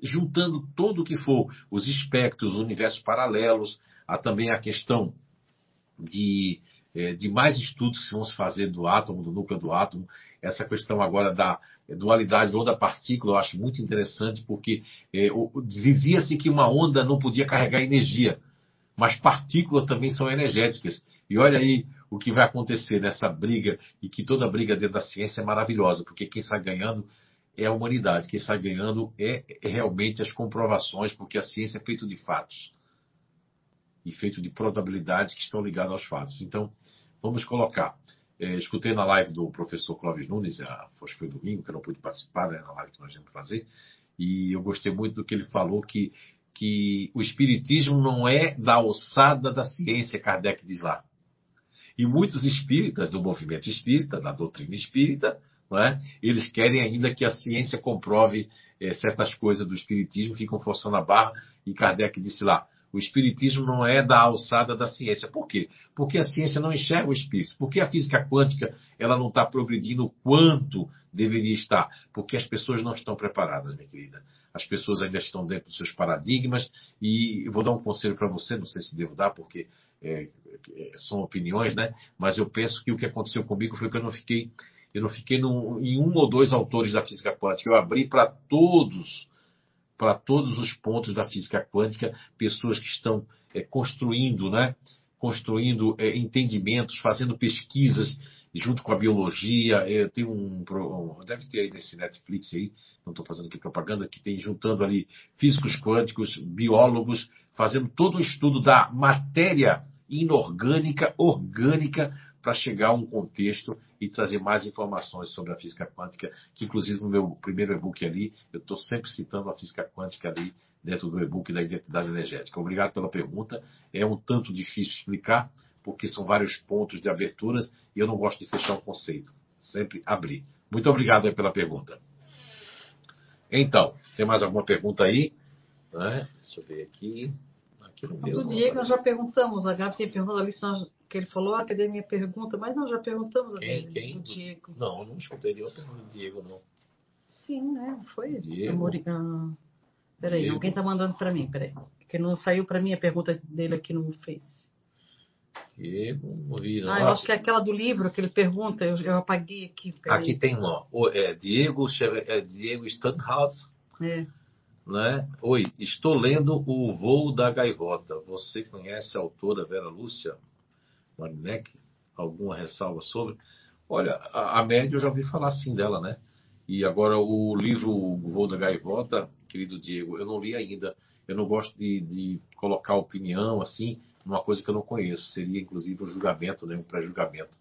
juntando todo o que for os espectros, os universos paralelos, há também a questão de de mais estudos que vão se fazer do átomo, do núcleo do átomo. Essa questão agora da dualidade onda-partícula eu acho muito interessante, porque é, dizia-se que uma onda não podia carregar energia, mas partículas também são energéticas. E olha aí o que vai acontecer nessa briga, e que toda briga dentro da ciência é maravilhosa, porque quem sai ganhando é a humanidade, quem sai ganhando é, é realmente as comprovações, porque a ciência é feita de fatos e feito de probabilidades que estão ligadas aos fatos. Então, vamos colocar. É, escutei na live do professor Clóvis Nunes, a, acho foi domingo, que eu não pude participar, né, na live que nós íamos fazer, e eu gostei muito do que ele falou, que, que o espiritismo não é da alçada da ciência, Kardec diz lá. E muitos espíritas do movimento espírita, da doutrina espírita, é? eles querem ainda que a ciência comprove é, certas coisas do espiritismo, ficam forçando a barra, e Kardec disse lá, o espiritismo não é da alçada da ciência. Por quê? Porque a ciência não enxerga o espírito. Porque a física quântica ela não está progredindo o quanto deveria estar. Porque as pessoas não estão preparadas, minha querida. As pessoas ainda estão dentro dos seus paradigmas. E vou dar um conselho para você, não sei se devo dar, porque é, é, são opiniões, né? Mas eu penso que o que aconteceu comigo foi que eu não fiquei, eu não fiquei em um ou dois autores da física quântica. Eu abri para todos para todos os pontos da física quântica, pessoas que estão é, construindo, né? construindo é, entendimentos, fazendo pesquisas junto com a biologia. Eu tenho um, um deve ter aí nesse Netflix aí, não estou fazendo aqui propaganda, que tem juntando ali físicos quânticos, biólogos, fazendo todo o estudo da matéria inorgânica, orgânica, para chegar a um contexto e trazer mais informações sobre a física quântica, que inclusive no meu primeiro e-book ali, eu estou sempre citando a física quântica ali dentro do e-book da identidade energética. Obrigado pela pergunta. É um tanto difícil explicar, porque são vários pontos de abertura e eu não gosto de fechar um conceito. Sempre abrir. Muito obrigado pela pergunta. Então, tem mais alguma pergunta aí? Né? Deixa eu ver aqui. aqui no meu, do Diego, nós já perguntamos. A Gabi tem perguntado ali que ele falou, ah, cadê minha pergunta? Mas não, já perguntamos a quem, quem? Diego. Não, não escutei nenhuma pergunta do Diego, não. Sim, né? Foi. Diego. Ah, peraí, Diego. alguém tá mandando para mim, peraí. Que não saiu para mim a pergunta dele aqui no Face. Diego, não vi, não. Ah, eu acho que é aquela do livro que ele pergunta, eu, eu apaguei aqui. Peraí. Aqui tem uma. É Diego, é Diego Stanhouse. É. Né? Oi, estou lendo O Voo da Gaivota. Você conhece a autora Vera Lúcia? Marineck, alguma ressalva sobre? Olha, a, a média eu já ouvi falar assim dela, né? E agora o livro O Voo da Gaivota, querido Diego, eu não li ainda. Eu não gosto de, de colocar opinião assim numa coisa que eu não conheço. Seria inclusive um julgamento, né? um pré-julgamento.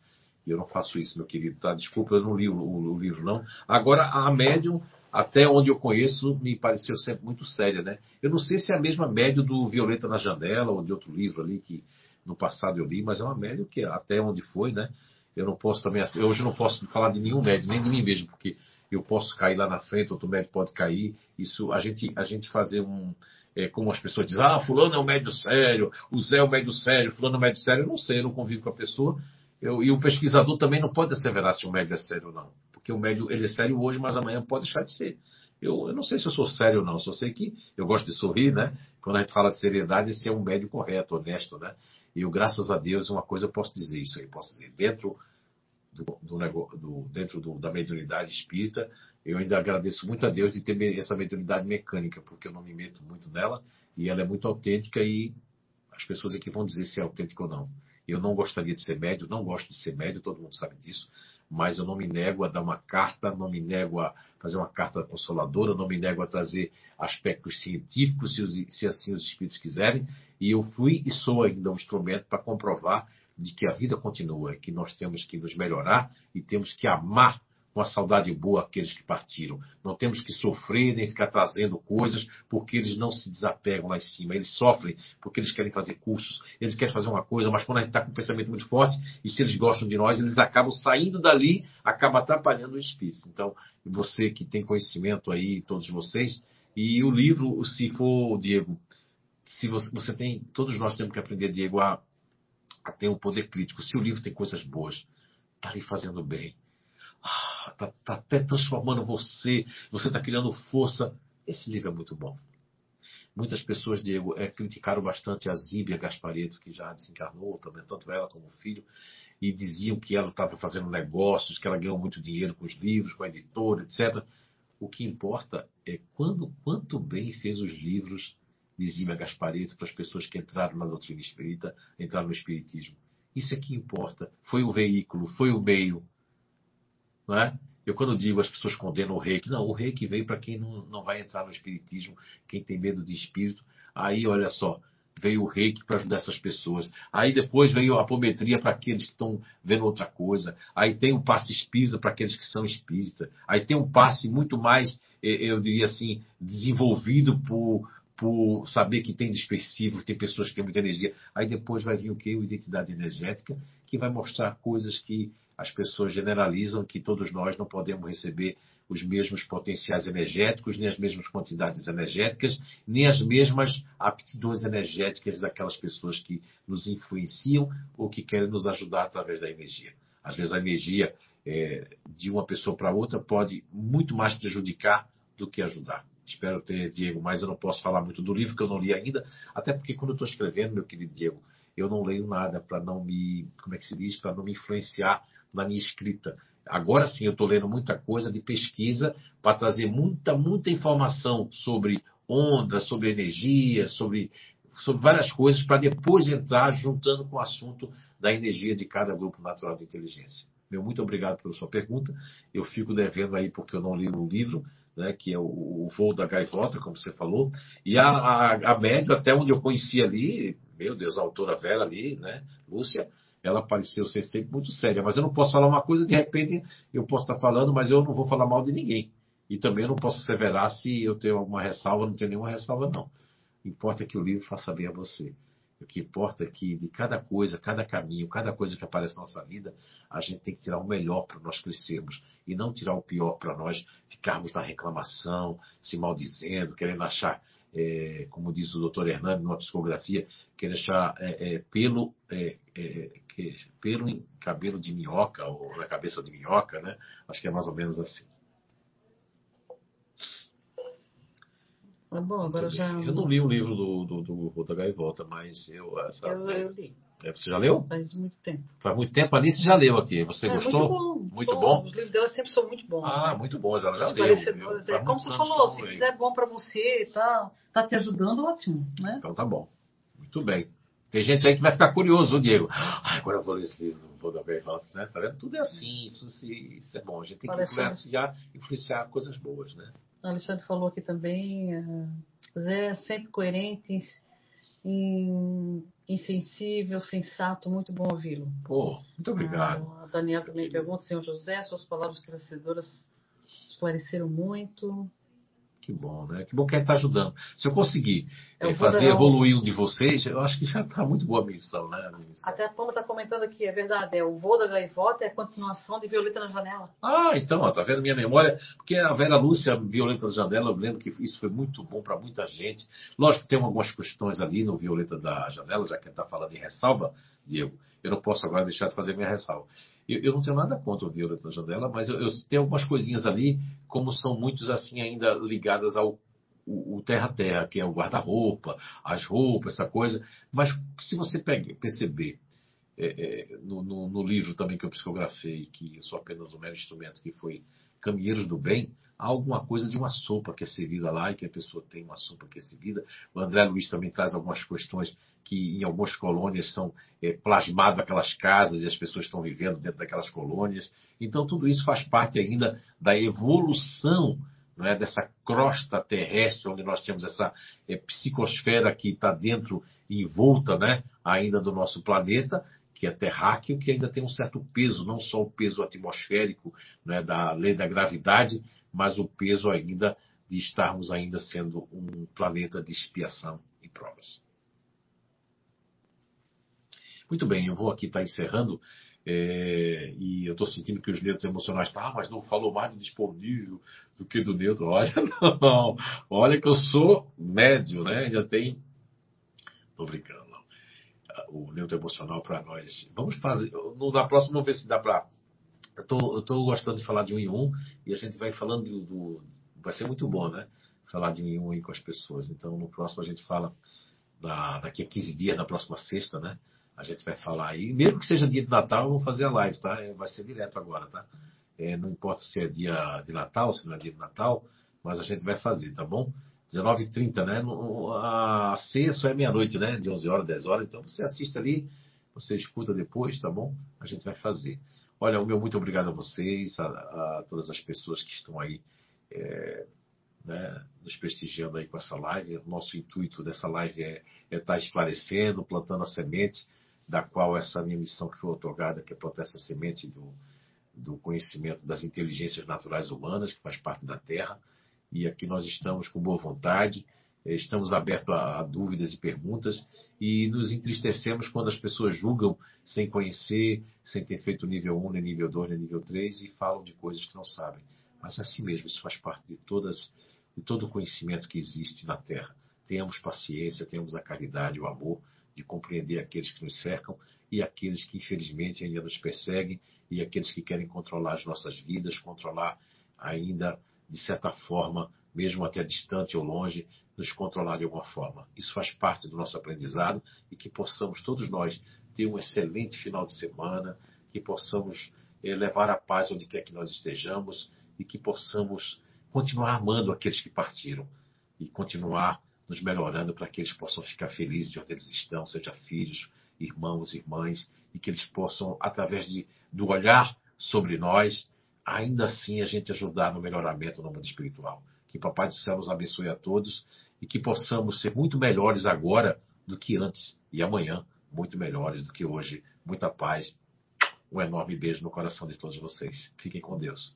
E eu não faço isso, meu querido. Tá? Desculpa, eu não li o, o, o livro, não. Agora, a médium, até onde eu conheço, me pareceu sempre muito séria, né? Eu não sei se é a mesma média do Violeta na Janela ou de outro livro ali que no passado eu li, mas é uma média que até onde foi, né? Eu não posso também, hoje não posso falar de nenhum médio, nem de mim mesmo, porque eu posso cair lá na frente, outro médio pode cair. Isso, a gente, a gente fazer um, é, como as pessoas dizem, ah, fulano é um médio sério, o Zé é um médio sério, fulano é um médio sério. Eu não sei, eu não convivo com a pessoa. Eu, e o pesquisador também não pode asseverar se o médio é sério ou não. Porque o médio, ele é sério hoje, mas amanhã pode deixar de ser. Eu, eu não sei se eu sou sério ou não, só sei que eu gosto de sorrir, né? Quando a gente fala de seriedade, esse é um médio correto, honesto, né? E eu, graças a Deus, uma coisa eu posso dizer isso aí, posso dizer, dentro do, do, do dentro do, da mediunidade espírita, eu ainda agradeço muito a Deus de ter essa mediunidade mecânica, porque eu não me meto muito nela e ela é muito autêntica e as pessoas aqui vão dizer se é autêntica ou não. Eu não gostaria de ser médio, não gosto de ser médio, todo mundo sabe disso, mas eu não me nego a dar uma carta, não me nego a fazer uma carta consoladora, não me nego a trazer aspectos científicos, se, se assim os espíritos quiserem, e eu fui e sou ainda um instrumento para comprovar de que a vida continua, que nós temos que nos melhorar e temos que amar com a saudade boa aqueles que partiram. Não temos que sofrer nem ficar trazendo coisas porque eles não se desapegam lá em cima. Eles sofrem porque eles querem fazer cursos, eles querem fazer uma coisa, mas quando a gente está com um pensamento muito forte e se eles gostam de nós, eles acabam saindo dali, acaba atrapalhando o espírito. Então, você que tem conhecimento aí, todos vocês, e o livro, se for, Diego, se você, você tem, todos nós temos que aprender, Diego, a, a ter um poder crítico. Se o livro tem coisas boas, está lhe fazendo bem ah, tá até transformando você, você está criando força. Esse livro é muito bom. Muitas pessoas, Diego, é, criticaram bastante a Zíbia Gaspareto, que já desencarnou, também, tanto ela como o filho, e diziam que ela estava fazendo negócios, que ela ganhou muito dinheiro com os livros, com a editora, etc. O que importa é quando, quanto bem fez os livros de Zíbia Gaspareto para as pessoas que entraram na doutrina espírita, entraram no espiritismo. Isso é que importa. Foi o veículo, foi o meio. Não é? Eu, quando digo as pessoas condenam o reiki, não, o reiki veio para quem não, não vai entrar no espiritismo, quem tem medo de espírito. Aí, olha só, veio o reiki para ajudar essas pessoas. Aí depois veio a apometria para aqueles que estão vendo outra coisa. Aí tem o passe espírita para aqueles que são espíritas. Aí tem um passe muito mais, eh, eu diria assim, desenvolvido por, por saber que tem dispersivo, tem pessoas que têm muita energia. Aí depois vai vir o quê? O identidade energética, que vai mostrar coisas que as pessoas generalizam, que todos nós não podemos receber os mesmos potenciais energéticos, nem as mesmas quantidades energéticas, nem as mesmas aptidões energéticas daquelas pessoas que nos influenciam ou que querem nos ajudar através da energia. Às vezes a energia é, de uma pessoa para outra pode muito mais prejudicar do que ajudar. Espero ter, Diego, mas eu não posso falar muito do livro que eu não li ainda, até porque quando eu estou escrevendo, meu querido Diego, eu não leio nada para não me, como é que se diz, para não me influenciar na minha escrita. Agora sim, eu estou lendo muita coisa de pesquisa para trazer muita, muita informação sobre ondas, sobre energia, sobre, sobre várias coisas, para depois entrar juntando com o assunto da energia de cada grupo natural de inteligência. Meu muito obrigado pela sua pergunta. Eu fico devendo aí porque eu não li o livro, né, que é o, o voo da gaivota, como você falou. E a, a, a média, até onde eu conheci ali, meu Deus, a autora Vera ali, né, Lúcia, ela pareceu ser sempre muito séria. Mas eu não posso falar uma coisa, de repente eu posso estar falando, mas eu não vou falar mal de ninguém. E também eu não posso asseverar se eu tenho alguma ressalva, não tenho nenhuma ressalva, não. Importa que o livro faça bem a você. O que importa é que de cada coisa, cada caminho, cada coisa que aparece na nossa vida, a gente tem que tirar o melhor para nós crescermos e não tirar o pior para nós ficarmos na reclamação, se maldizendo, querendo achar, é, como diz o doutor Hernani numa psicografia, querendo achar é, é, pelo é, é, que, pelo cabelo de minhoca, ou na cabeça de minhoca, né? Acho que é mais ou menos assim. Tá bom, agora já. Eu não li o livro do, do, do Rota Gaivota, mas eu. Essa, eu, eu li. É, você já leu? Faz muito tempo. Faz muito tempo. A Alice já leu aqui. Você é, gostou? Muito bom. Muito bom? Os livros dela sempre são muito bons. Ah, né? muito bons. Ela já leu. Eu- É como você falou, se eu leio. fizer bom pra você e tal, tá te ajudando, ótimo, né? Então tá bom. Muito bem. Tem gente aí que vai ficar curioso, viu, Diego? Ah, agora eu vou ler esse livro do Gaivota. Né? Tá vendo? Tudo é assim. Isso, isso é bom. A gente tem que Alexandre. influenciar, influenciar coisas boas, né? O Alexandre falou aqui também, eh, Zé sempre coerente, in- insensível, sensato, muito bom ouvi-lo. Muito obrigado. Ah, a Daniela também pergunta, senhor José, suas palavras esclarecedoras esclareceram muito. Que bom, né? Que bom que a gente está ajudando. Se eu conseguir Eu eh, vou fazer dar evoluir um de vocês, eu acho que já está muito boa a missão, né? a missão. Até a Pama está comentando aqui, é verdade, é o voo da gaivota é a continuação de Violeta na Janela. Ah, então, ó, tá vendo minha memória? Porque a Vera Lúcia, Violeta da Janela, eu lembro que isso foi muito bom para muita gente. Lógico que tem algumas questões ali no Violeta da Janela, já que está falando em ressalva, Diego. Eu não posso agora deixar de fazer minha ressalva. Eu, eu não tenho nada contra o Violeta da Janela, mas eu, eu tenho algumas coisinhas ali, como são muitos assim ainda ligadas ao o terra-terra, que é o guarda-roupa, as roupas, essa coisa. Mas se você pega, perceber é, é, no, no- no livro também que eu psicografei, que eu sou apenas um mero instrumento, que foi Caminheiros do Bem, há alguma coisa de uma sopa que é servida lá e que a pessoa tem uma sopa que é servida. O André Luiz também traz algumas questões que em algumas colônias são é, plasmado aquelas casas e as pessoas estão vivendo dentro daquelas colônias. Então tudo isso faz parte ainda da evolução não é, dessa crosta terrestre, onde nós temos essa é, psicosfera que está dentro, envolta né, ainda do nosso planeta, que é terráqueo, que ainda tem um certo peso, não só o peso atmosférico né, da lei da gravidade, mas o peso ainda de estarmos ainda sendo um planeta de expiação e provas. Muito bem, eu vou aqui estar encerrando. é, e eu estou sentindo que os neutros emocionais estão, ah, mas não falou mais do disponível do que do neutro. Olha, não. Olha que eu sou médio, né? Ainda tem. Estou brincando. O neutro emocional para nós. Vamos fazer. no- Na próxima, vamos ver se dá para. Eu tô, estou gostando de falar de um em um e a gente vai falando do, do- Vai ser muito bom, né? Falar de um em um aí com as pessoas. Então, no próximo, a gente fala na- daqui a 15 dias, na próxima sexta, né? A gente vai falar aí. Mesmo que seja dia de Natal, eu vou fazer a live, tá? É, Vai ser direto agora, tá? É, não importa se é dia de Natal, se não é dia de Natal, mas a gente vai fazer, tá bom? 19h30, né? No- A só é meia-noite, né? De 11 horas, 10 horas. Então você assiste ali, Você escuta depois, tá bom? A gente vai fazer. Olha, o meu muito obrigado a vocês, a, a todas as pessoas que estão aí é, né, nos prestigiando aí com essa live. O nosso intuito dessa live é, é estar esclarecendo, plantando a semente, da qual essa minha missão que foi otorgada, que é plantar essa semente do, do conhecimento das inteligências naturais humanas, que faz parte da Terra. E aqui nós estamos com boa vontade, eh, estamos abertos a, a dúvidas e perguntas e nos entristecemos quando as pessoas julgam sem conhecer, sem ter feito nível 1, nem nível 2, nem nível 3 e falam de coisas que não sabem. Mas é assim mesmo, isso faz parte de, todas, de todo o conhecimento que existe na Terra. Tenhamos paciência, tenhamos a caridade, o amor de compreender aqueles que nos cercam e aqueles que infelizmente ainda nos perseguem e aqueles que querem controlar as nossas vidas, controlar ainda de certa forma, mesmo até distante ou longe, nos controlar de alguma forma. Isso faz parte do nosso aprendizado e que possamos todos nós ter um excelente final de semana, que possamos eh, levar a paz onde quer que nós estejamos e que possamos continuar amando aqueles que partiram e continuar nos melhorando para que eles possam ficar felizes de onde eles estão, seja filhos, irmãos, irmãs, e que eles possam, através de, do olhar sobre nós, ainda assim a gente ajudar no melhoramento no mundo espiritual. Que Papai do Céu nos abençoe a todos e que possamos ser muito melhores agora do que antes e amanhã muito melhores do que hoje. Muita paz. Um enorme beijo no coração de todos vocês. Fiquem com Deus.